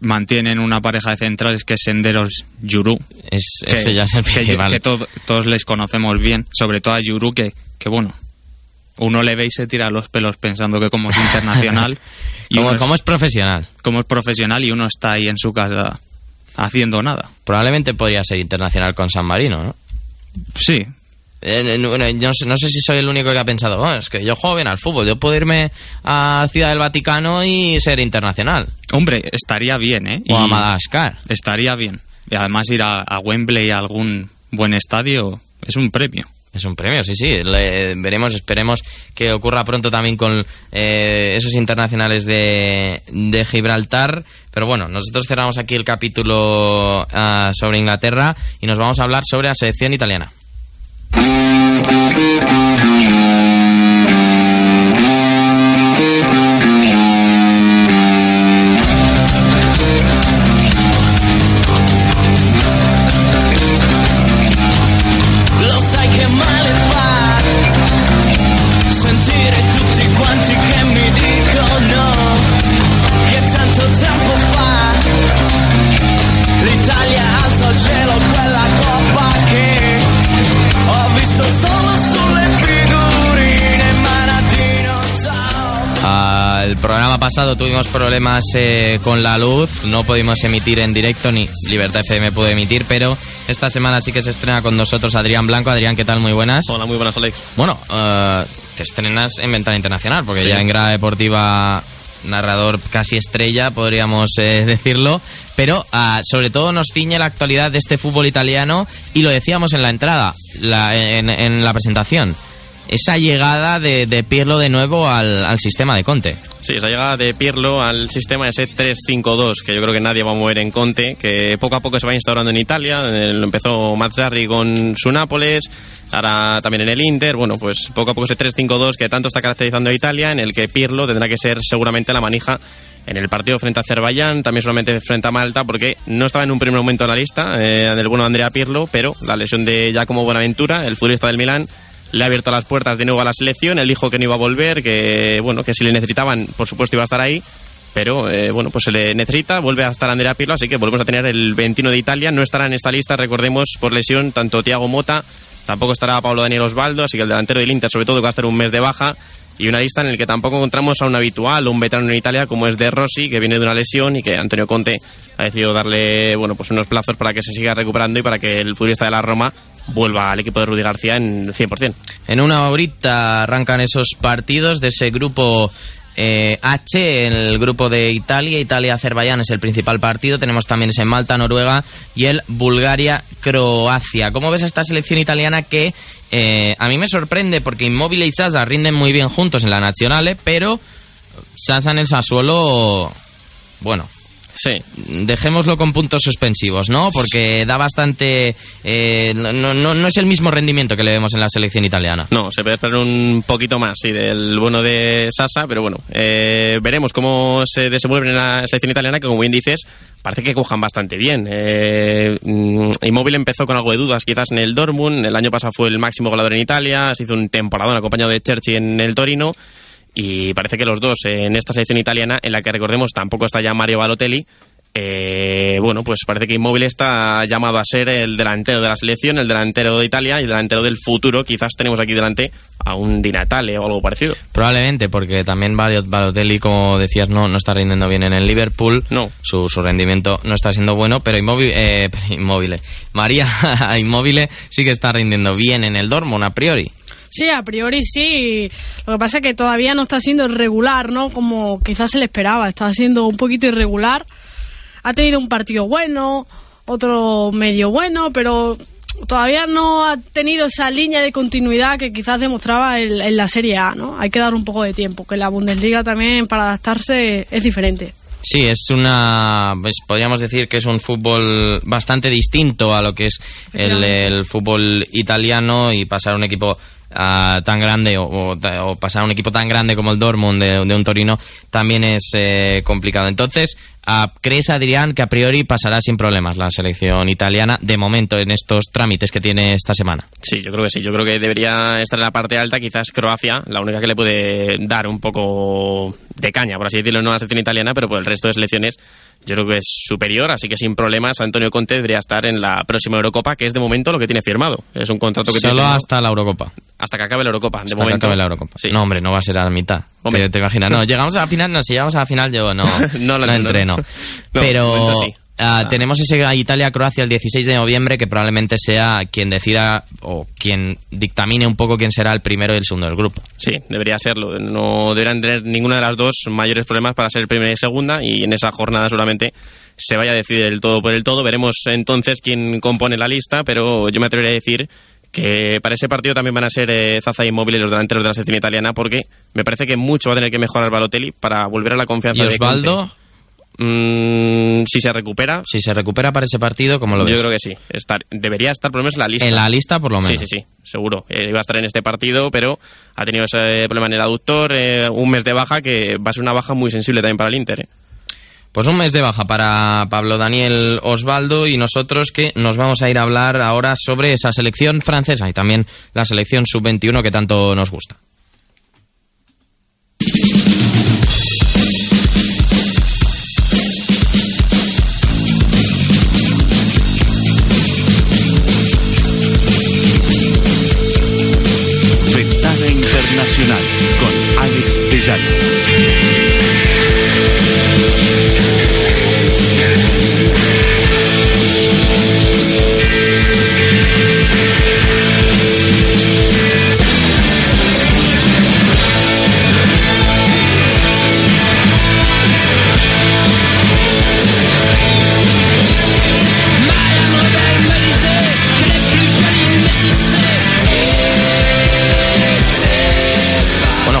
mantienen una pareja de centrales que es Senderos Yuru. Es- ese ya es el que-. Que, to- todos les conocemos bien, sobre todo a Yuru, que, que bueno, uno le ve y se tira los pelos pensando que como es internacional. Como- es profesional. Como es profesional y uno está ahí en su casa haciendo nada. Probablemente podría ser internacional con San Marino, ¿no? Sí. Eh, bueno, yo no sé, no sé si soy el único que ha pensado, "Bueno, es que yo juego bien al fútbol, yo puedo irme a Ciudad del Vaticano y ser internacional. Hombre, estaría bien, ¿eh? O a Madagascar. Estaría bien. Y además ir a, a Wembley a algún buen estadio es un premio. Es un premio, sí, sí. Veremos, esperemos que ocurra pronto también con eh, esos internacionales de, de Gibraltar. Pero bueno, nosotros cerramos aquí el capítulo ah, sobre Inglaterra y nos vamos a hablar sobre la selección italiana. Pasado tuvimos problemas eh, con la luz, no pudimos emitir en directo ni Libertad FM pudo emitir, pero esta semana sí que se estrena con nosotros Adrián Blanco. Adrián, ¿qué tal? Muy buenas. Hola, muy buenas, Alex. Bueno, eh, te estrenas en Ventana Internacional, porque Sí. ya en Grada Deportiva, narrador casi estrella, podríamos eh, decirlo. Pero ah, sobre todo nos ciñe la actualidad de este fútbol italiano y lo decíamos en la entrada, la- en, en la presentación. Esa llegada de, de Pirlo de nuevo al, al sistema de Conte. Sí, esa llegada de Pirlo al sistema ese 3-5-2, que yo creo que nadie va a mover en Conte, que poco a poco se va instaurando en Italia. Lo empezó Mazzarri con su Nápoles, ahora también en el Inter. Bueno, pues poco a poco ese 3-5-2 que tanto está caracterizando a Italia, en el que Pirlo tendrá que ser seguramente la manija en el partido frente a Azerbaiyán, también solamente frente a Malta, porque no estaba en un primer momento en la lista eh, del bueno de Andrea Pirlo, pero la lesión de Giacomo Buenaventura, el futbolista del Milán, le ha abierto las puertas de nuevo a la selección. Él dijo que no iba a volver, que bueno, que si le necesitaban, por supuesto iba a estar ahí. Pero eh, bueno, pues se le necesita, vuelve a estar Andrea Pirlo, así que volvemos a tener el 21 de Italia. No estará en esta lista, recordemos, por lesión, tanto Thiago Mota, tampoco estará Pablo Daniel Osvaldo, así que el delantero del Inter, sobre todo, va a estar un mes de baja. Y una lista en la que tampoco encontramos a un habitual un veterano en Italia como es De Rossi, que viene de una lesión y que Antonio Conte ha decidido darle bueno pues unos plazos para que se siga recuperando y para que el futbolista de la Roma vuelva al equipo de Rudy García en 100%. En una horita arrancan esos partidos de ese grupo eh, H, el grupo de Italia. Italia-Azerbaiyán es el principal partido. Tenemos también ese Malta-Noruega y el Bulgaria-Croacia. ¿Cómo ves a esta selección italiana que eh, a mí me sorprende porque Immobile y Sasa rinden muy bien juntos en la Nacional, pero Sasa en el Sassuolo, bueno, Sí. Dejémoslo con puntos suspensivos, ¿no? Porque da bastante... eh, no, no, no es el mismo rendimiento que le vemos en la selección italiana. No, se puede esperar un poquito más, sí, del bueno de Sasa, pero bueno, eh, veremos cómo se desenvuelven en la selección italiana, que como bien dices, parece que cojan bastante bien. Eh, Immobile empezó con algo de dudas quizás en el Dortmund, el año pasado fue el máximo goleador en Italia, se hizo un temporadón acompañado de Cherchi en el Torino, y parece que los dos eh, en esta selección italiana, en la que recordemos tampoco está ya Mario Balotelli, eh, bueno, pues parece que Immobile está llamado a ser el delantero de la selección, el delantero de Italia y el delantero del futuro. Quizás tenemos aquí delante a un Di Natale o algo parecido. Probablemente, porque también Balo- Balotelli, como decías, no, no está rindiendo bien en el Liverpool. No. Su, su rendimiento no está siendo bueno, pero Immobile, eh, Immobile. María Immobile sí que está rindiendo bien en el Dortmund, a priori. Sí, a priori sí. Lo que pasa es que todavía no está siendo regular, ¿no? Como quizás se le esperaba. Está siendo un poquito irregular. Ha tenido un partido bueno, otro medio bueno, pero todavía no ha tenido esa línea de continuidad que quizás demostraba en, en la Serie A, ¿no? Hay que dar un poco de tiempo, que la Bundesliga también para adaptarse es diferente. Sí, es una. Pues podríamos decir que es un fútbol bastante distinto a lo que es el, el fútbol italiano y pasar a un equipo ah, tan grande o, pasar a un equipo tan grande como el Dortmund de, un Torino también es eh, complicado. Entonces, ah, ¿crees, Adrián, que a priori pasará sin problemas la selección italiana de momento en estos trámites que tiene esta semana? Sí, yo creo que sí. Yo creo que debería estar en la parte alta. Quizás Croacia, la única que le puede dar un poco de caña, por así decirlo, no a la selección italiana, pero por el resto de selecciones yo creo que es superior. Así que sin problemas, Antonio Conte debería estar en la próxima Eurocopa, que es de momento lo que tiene firmado. Es un contrato que tiene Solo firmado hasta la Eurocopa. hasta que acabe la Eurocopa. De Hasta que momento. acabe la Eurocopa. Sí. No, hombre, no va a ser a la mitad. Hombre. Te, te imaginas, no, llegamos a la final, no, si llegamos a la final yo no, No no, entreno. No, de Pero momento sí. Ah, tenemos ese Italia-Croacia el 16 de noviembre que probablemente sea quien decida o quien dictamine un poco quién será el primero y el segundo del grupo. Sí, debería serlo. No deberían tener ninguna de las dos mayores problemas para ser primera y segunda y en esa jornada solamente se vaya a decidir el todo por el todo. Veremos entonces quién compone la lista, pero yo me atrevería a decir que para ese partido también van a ser eh, Zaza y Móvil los delanteros de la selección italiana porque me parece que mucho va a tener que mejorar Balotelli para volver a la confianza ¿Y de Conte. Mm, si se recupera, Si se recupera para ese partido, ¿cómo lo ves? yo creo que sí. Estar, debería estar por lo menos en la lista. En la lista, por lo menos. Sí, sí, sí, seguro. Eh, iba a estar en este partido, pero ha tenido ese problema en el aductor, eh, un mes de baja que va a ser una baja muy sensible también para el Inter. eh. Pues un mes de baja para Pablo Daniel Osvaldo y nosotros que nos vamos a ir a hablar ahora sobre esa selección francesa y también la selección sub-21 que tanto nos gusta. Internacional con Alex Pellano.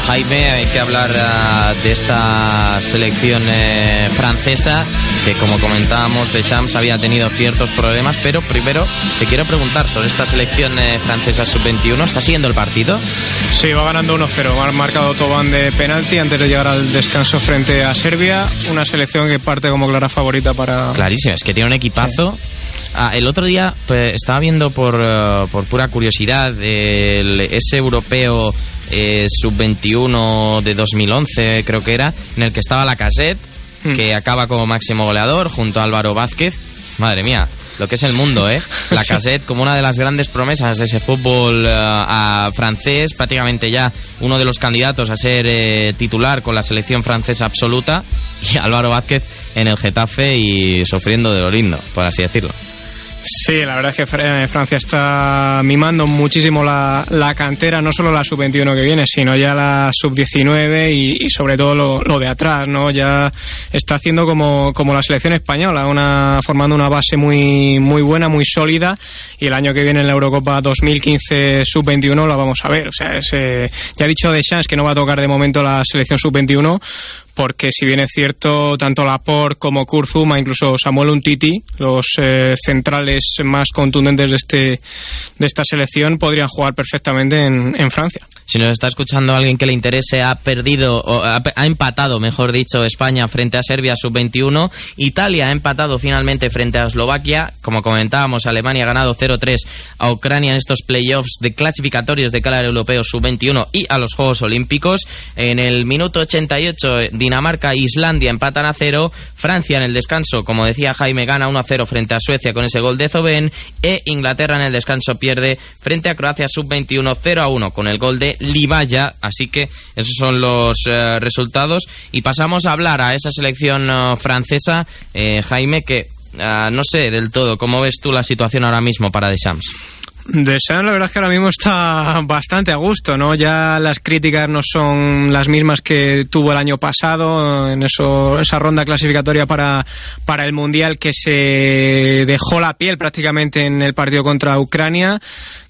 Jaime, hay que hablar ah, de esta selección eh, francesa que, como comentábamos, de Shams había tenido ciertos problemas, pero primero te quiero preguntar sobre esta selección eh, francesa sub-21. ¿Está siguiendo el partido? Sí, va ganando 1-0. Ha marcado Tobán de penalti antes de llegar al descanso frente a Serbia. Una selección que parte como clara favorita para. Clarísimo, es que tiene un equipazo. Ah, el otro día pues, estaba viendo por, eh, por pura curiosidad el- ese europeo eh, sub-21 de 2011, creo que era, en el que estaba la cassette, que acaba como máximo goleador junto a Álvaro Vázquez. Madre mía, lo que es el mundo, ¿eh? La cassette como una de las grandes promesas de ese fútbol eh, francés, prácticamente ya uno de los candidatos a ser eh, titular con la selección francesa absoluta, y Álvaro Vázquez en el Getafe y sufriendo de lo lindo, por así decirlo. Sí, la verdad es que Fr- Francia está mimando muchísimo la, la cantera, no solo la sub-21 que viene, sino ya la sub-19 y, sobre todo lo, lo de atrás, ¿no? Ya está haciendo como, como la selección española, una, formando una base muy, muy buena, muy sólida y el año que viene en la Eurocopa 2015 sub-21 la vamos a ver. O sea, es, eh, ya ha dicho Deschamps que no va a tocar de momento la selección sub-21 porque si bien es cierto, tanto Laporte como Kurzuma, incluso Samuel Untiti, los eh, centrales más contundentes de este de esta selección, podrían jugar perfectamente en, en Francia. Si nos está escuchando alguien que le interese, ha perdido, o ha, empatado, mejor dicho, España frente a Serbia sub-21. Italia ha empatado finalmente frente a Eslovaquia. Como comentábamos, Alemania ha ganado 0-3 a Ucrania en estos playoffs de clasificatorios de cara al europeo sub-21 y a los Juegos Olímpicos. En el minuto 88, Dinamarca e Islandia empatan a 0. Francia en el descanso, como decía Jaime, gana 1-0 frente a Suecia con ese gol de Zoben. E Inglaterra en el descanso pierde frente a Croacia sub-21 0-1 con el gol de Libaya. Así que esos son los eh, resultados. Y pasamos a hablar a esa selección eh, francesa, eh, Jaime, que ah, no sé del todo cómo ves tú la situación ahora mismo para Deschamps. Deschamps la verdad es que ahora mismo está bastante a gusto, ¿no? Ya las críticas no son las mismas que tuvo el año pasado en eso, esa ronda clasificatoria para, para el Mundial que se dejó la piel prácticamente en el partido contra Ucrania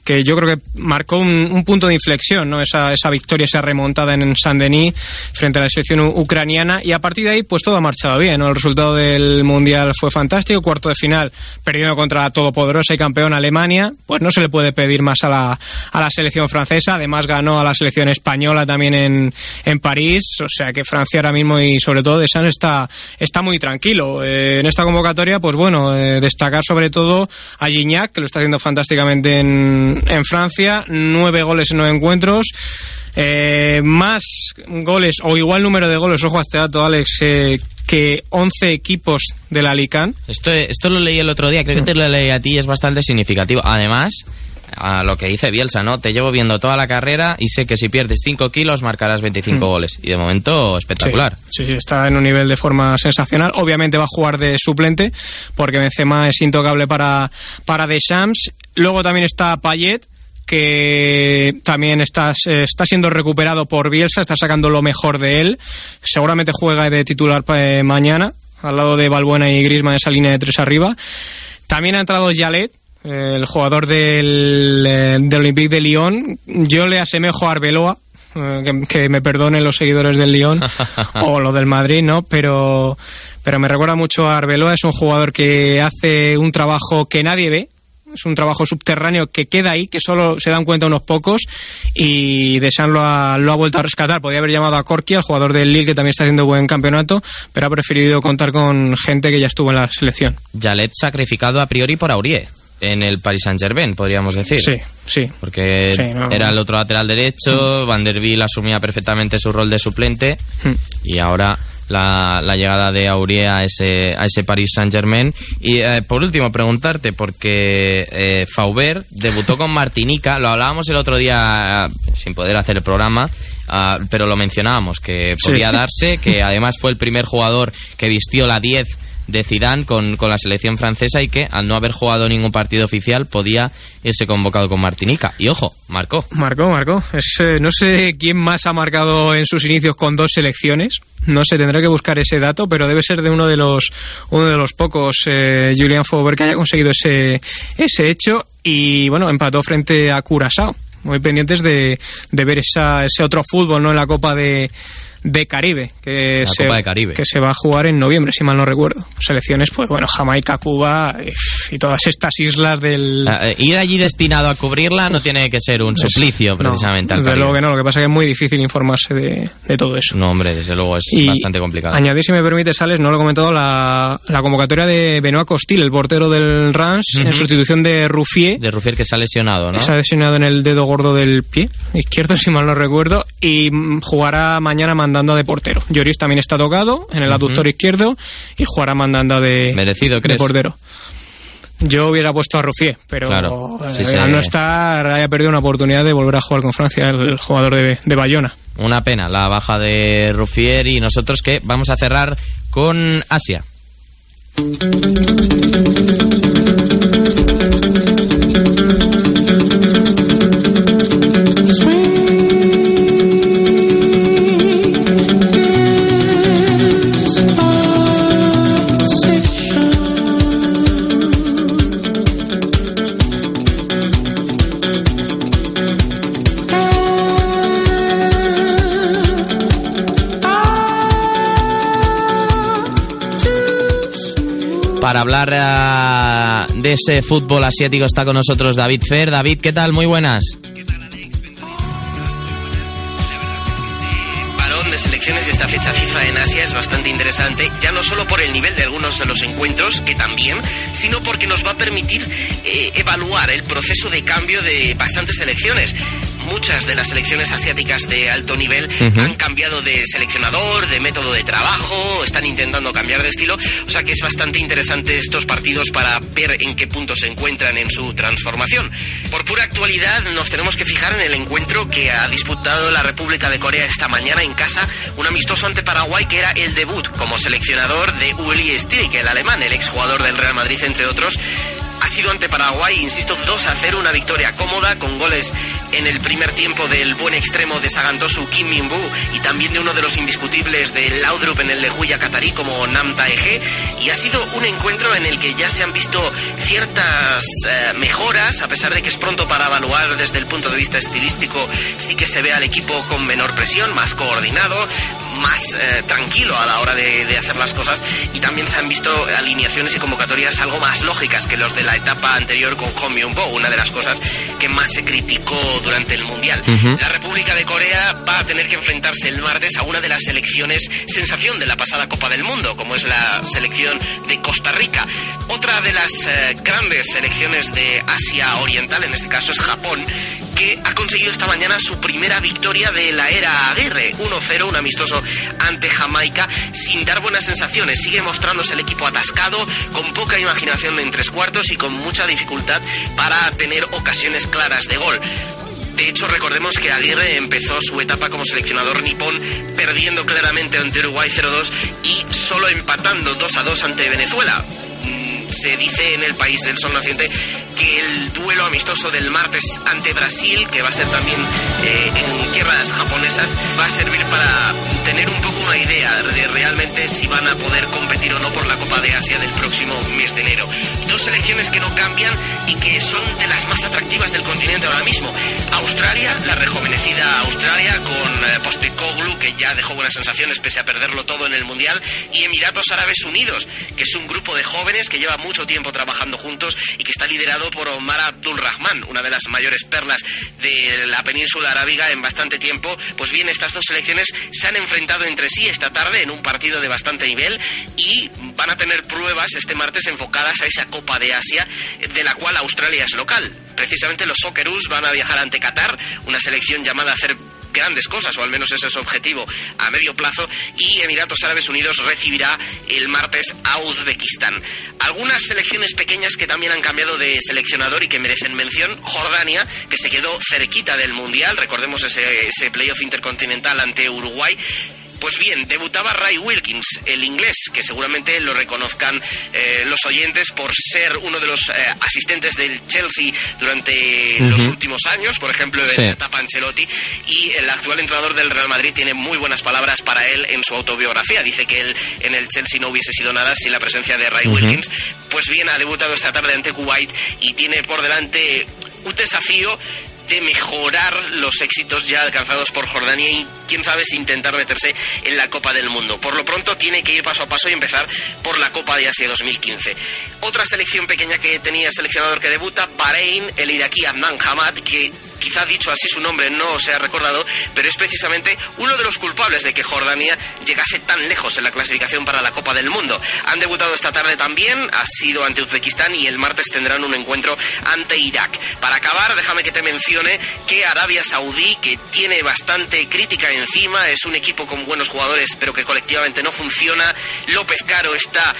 que yo creo que marcó un, un punto de inflexión, ¿no? Esa, esa victoria, esa remontada en Saint-Denis frente a la selección ucraniana y a partir de ahí pues todo ha marchado bien, ¿no? El resultado del Mundial fue fantástico, cuarto de final perdiendo contra la todopoderosa y campeona Alemania, pues no se le puede pedir más a la, a la selección francesa, además ganó a la selección española también en, en París, o sea que Francia ahora mismo y sobre todo Deschamps está, está muy tranquilo. Eh, en esta convocatoria, pues bueno, eh, destacar sobre todo a Gignac, que lo está haciendo fantásticamente en, en Francia, nueve goles en nueve encuentros. Eh, más goles o igual número de goles, ojo a este dato, Alex, eh, que 11 equipos de la Lican. Esto, esto lo leí el otro día, creo que te lo leí a ti es bastante significativo. Además, a lo que dice Bielsa, ¿no? Te llevo viendo toda la carrera y sé que si pierdes 5 kilos marcarás 25 Mm. goles. Y de momento, espectacular. Sí, sí, está en un nivel de forma sensacional. Obviamente va a jugar de suplente, porque Benzema es intocable para, para Deschamps. Luego también está Payet, que también está, está siendo recuperado por Bielsa, está sacando lo mejor de él. Seguramente juega de titular eh, mañana, al lado de Balbuena y Griezmann, esa línea de tres arriba. También ha entrado Jalet, eh, el jugador del, eh, del Olympique de Lyon. Yo le asemejo a Arbeloa, eh, que, que me perdonen los seguidores del Lyon o lo del Madrid, ¿no? Pero, pero me recuerda mucho a Arbeloa, es un jugador que hace un trabajo que nadie ve, es un trabajo subterráneo que queda ahí, que solo se dan cuenta unos pocos y Deschamps lo ha, lo ha vuelto a rescatar. Podría haber llamado a Corky, el jugador del Lille, que también está haciendo buen campeonato, pero ha preferido contar con gente que ya estuvo en la selección. Jalet sacrificado a priori por Aurier en el Paris Saint-Germain, podríamos decir. Sí, sí. Porque Sí, no. era el otro lateral derecho, Van der Wiel asumía perfectamente su rol de suplente Mm. y ahora la, la llegada de Aurier a ese, a ese Paris Saint-Germain. Y eh, por último, preguntarte, porque eh, Faubert debutó con Martinica, lo hablábamos el otro día eh, sin poder hacer el programa. ah, pero lo mencionábamos, que Sí. podía darse, que además fue el primer jugador que vistió la 10 de Zidane con, con la selección francesa y que al no haber jugado ningún partido oficial podía irse convocado con Martinica. Y ojo, marcó. Marcó, marcó. Es, eh, no sé quién más ha marcado en sus inicios con dos selecciones. No sé, tendré que buscar ese dato, pero debe ser de uno de los uno de los pocos eh, Julian Faubert que haya conseguido ese ese hecho y bueno empató frente a Curazao. Muy pendientes de, de ver esa, ese otro fútbol, no en la Copa de de Caribe que La se, Copa de Caribe. que se va a jugar en noviembre si mal no recuerdo selecciones pues bueno Jamaica Cuba eh, y todas estas islas del Ah, ir allí destinado a cubrirla no tiene que ser un suplicio, precisamente. no, al desde luego que no, lo que pasa es que es muy difícil informarse de, de todo eso. No, hombre, desde luego es Y bastante complicado. Añadir, si me permite, Sales, no lo he comentado, la, la convocatoria de Benoit Costil, el portero del Reims, en Ujú. sustitución de Ruffier. De Rufier que se ha lesionado, ¿no? Se ha lesionado en el dedo gordo del pie izquierdo, si mal no recuerdo, y mm, jugará mañana mandando de portero. Lloris también está tocado en el aductor izquierdo y jugará mandando de, Merecido, de portero. Yo hubiera puesto a Ruffier, pero Claro, eh, sí. al no estar haya perdido una oportunidad de volver a jugar con Francia, el jugador de, de Bayona. Una pena la baja de Rufier y nosotros que vamos a cerrar con Asia. Para hablar eh, de ese fútbol asiático está con nosotros David Fer. David, ¿qué tal? Muy buenas. parón de selecciones de esta fecha FIFA en Asia es bastante interesante, ya no solo por el nivel de algunos de los encuentros, que también, sino porque nos va a permitir eh, evaluar el proceso de cambio de bastantes selecciones. Muchas de las selecciones asiáticas de alto nivel Ujú. han cambiado de seleccionador, de método de trabajo, están intentando cambiar de estilo, o sea que es bastante interesante estos partidos para ver en qué punto se encuentran en su transformación. Por pura actualidad nos tenemos que fijar en el encuentro que ha disputado la República de Corea esta mañana en casa, un amistoso ante Paraguay que era el debut como seleccionador de Uli Stick, el alemán, el exjugador del Real Madrid entre otros. Ha sido ante Paraguay, insisto, 2 a 0, una victoria cómoda con goles en el primer tiempo del buen extremo de Sagantosu Kim Min-bu y también de uno de los indiscutibles de Laudrup en el Lejuya Qatarí como Nam Taeje y ha sido un encuentro en el que ya se han visto ciertas eh, mejoras a pesar de que es pronto para evaluar desde el punto de vista estilístico sí que se ve al equipo con menor presión, más coordinado, más eh, tranquilo a la hora de, de hacer las cosas y también se han visto alineaciones y convocatorias algo más lógicas que los de la etapa anterior con Hong Myung-bo, una de las cosas que más se criticó durante el Mundial. Ujú. La República de Corea va a tener que enfrentarse el martes a una de las selecciones sensación de la pasada Copa del Mundo, como es la selección de Costa Rica. Otra de las eh, grandes selecciones de Asia Oriental, en este caso es Japón, que ha conseguido esta mañana su primera victoria de la era Aguirre, 1-0, un amistoso ante Jamaica, sin dar buenas sensaciones. Sigue mostrándose el equipo atascado, con poca imaginación en tres cuartos y con mucha dificultad para tener ocasiones claras de gol. De hecho, recordemos que Aguirre empezó su etapa como seleccionador nipón perdiendo claramente ante Uruguay 0-2 y solo empatando 2-2 ante Venezuela. Se dice en el país del sol naciente que el duelo amistoso del martes ante Brasil, que va a ser también eh, en tierras japonesas, va a servir para tener un poco una idea de realmente si van a poder competir o no por la Copa de Asia del próximo mes de enero. Dos selecciones que no cambian y que son de las más atractivas del continente ahora mismo. Australia, la rejuvenecida Australia con eh, Postecoglou, que ya dejó buenas sensaciones pese a perderlo todo en el Mundial, y Emiratos Árabes Unidos, que es un grupo de jóvenes que lleva mucho tiempo trabajando juntos y que está liderado por Omar Abdulrahman, una de las mayores perlas de la península arábiga en bastante tiempo. Pues bien, estas dos selecciones se han enfrentado entre sí esta tarde en un partido de bastante nivel y van a tener pruebas este martes enfocadas a esa Copa de Asia, de la cual Australia es local. Precisamente los Socceroos van a viajar ante Qatar, una selección llamada a hacer grandes cosas, o al menos ese es objetivo a medio plazo, y Emiratos Árabes Unidos recibirá el martes a Uzbekistán. Algunas selecciones pequeñas que también han cambiado de seleccionador y que merecen mención, Jordania, que se quedó cerquita del Mundial, recordemos ese, ese playoff intercontinental ante Uruguay, pues bien, debutaba Ray Wilkins, el inglés, que seguramente lo reconozcan eh, los oyentes por ser uno de los eh, asistentes del Chelsea durante los últimos años, por ejemplo, en Sí. la etapa Ancelotti, y el actual entrenador del Real Madrid tiene muy buenas palabras para él en su autobiografía. Dice que él en el Chelsea no hubiese sido nada sin la presencia de Ray. Wilkins. Pues bien, ha debutado esta tarde ante Kuwait y tiene por delante un desafío de mejorar los éxitos ya alcanzados por Jordania y quién sabe si intentar meterse en la Copa del Mundo. Por lo pronto tiene que ir paso a paso y empezar por la Copa de Asia 2015. Otra selección pequeña que tenía seleccionador que debuta, Bahrein, el iraquí Adnan Hamad, que quizá dicho así su nombre no se ha recordado, pero es precisamente uno de los culpables de que Jordania llegase tan lejos en la clasificación para la Copa del Mundo. Han debutado esta tarde también, ha sido ante Uzbekistán y el martes tendrán un encuentro ante Irak. Para acabar, déjame que te mencione que Arabia Saudí, que tiene bastante crítica encima, es un equipo con buenos jugadores, pero que colectivamente no funciona. López Caro está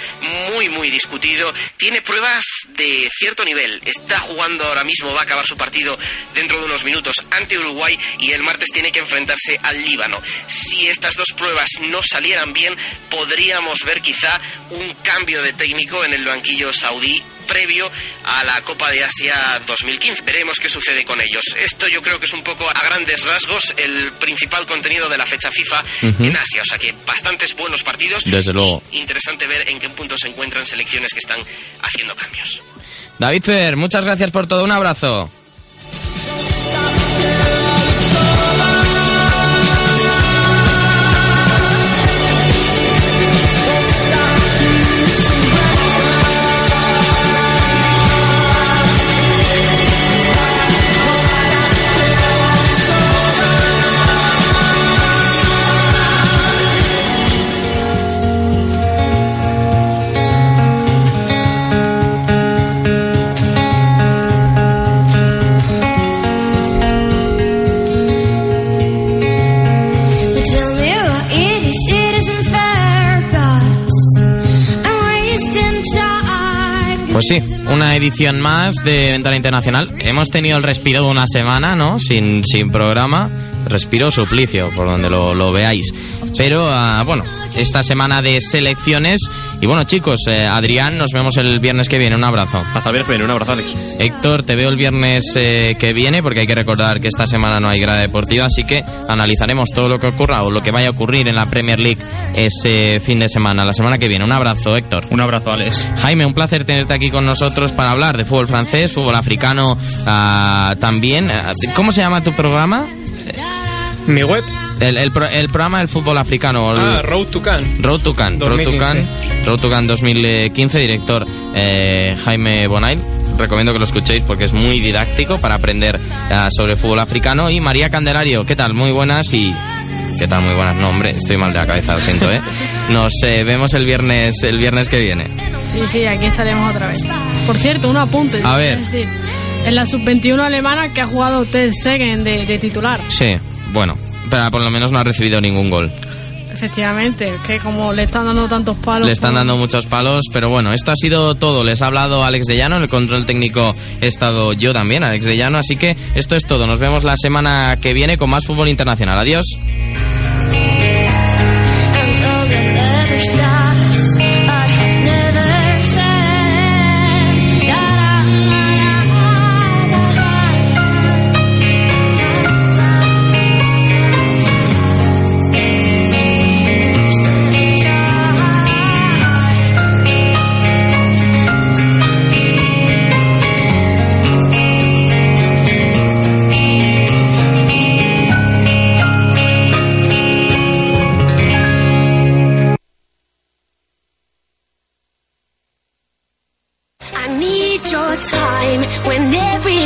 muy, muy discutido. Tiene pruebas de cierto nivel. Está jugando ahora mismo, va a acabar su partido dentro de unos minutos ante Uruguay y el martes tiene que enfrentarse al Líbano. Si estas dos pruebas no salieran bien, podríamos ver quizá un cambio de técnico en el banquillo saudí previo a la Copa de Asia 2015. Veremos qué sucede con ellos. Esto yo creo que es un poco a grandes rasgos el principal contenido de la fecha FIFA en Asia. O sea que bastantes buenos partidos. Desde luego. Interesante ver en qué punto se encuentran selecciones que están haciendo cambios. David Fer, muchas gracias por todo. Un abrazo. Pues sí, una edición más de Ventana Internacional. Hemos tenido el respiro de una semana, ¿no? Sin, sin programa. Respiro suplicio, por donde lo, lo veáis. Pero, ah, bueno, esta semana de selecciones. Y bueno, chicos, eh, Adrián, nos vemos el viernes que viene. Un abrazo. Hasta el viernes que viene, un abrazo, Alex. Héctor, te veo el viernes eh, que viene, porque hay que recordar que esta semana no hay grada deportiva, así que analizaremos todo lo que ocurra o lo que vaya a ocurrir en la Premier League ese fin de semana, la semana que viene. Un abrazo, Héctor. Un abrazo, Alex. Jaime, un placer tenerte aquí con nosotros para hablar de fútbol francés, fútbol africano ah, también. Ah, ¿Cómo se llama tu programa? Mi web. El, el, pro- el programa del fútbol africano. el- Ah, Road to Can. Road to Can, Road to 2015. Can, Road to Can 2015, director eh, Jaime Bonail. Recomiendo que lo escuchéis porque es muy didáctico para aprender ah, sobre fútbol africano. Y María Candelario, ¿qué tal? Muy buenas y... ¿Qué tal? Muy buenas. No, hombre, estoy mal de la cabeza, lo siento, ¿eh? Nos eh, vemos el viernes, el viernes que viene. Sí, sí, aquí estaremos otra vez. Por cierto, un apunte. A ver. decir, en la sub-21 alemana que ha jugado Ter Stegen de, de titular. Sí, bueno, pero por lo menos no ha recibido ningún gol. Efectivamente, que como le están dando tantos palos. Le están por- dando muchos palos, pero bueno, esto ha sido todo. Les ha hablado Alex de Llano, en el control técnico he estado yo también, Alex de Llano, así que esto es todo. Nos vemos la semana que viene con más fútbol internacional. Adiós.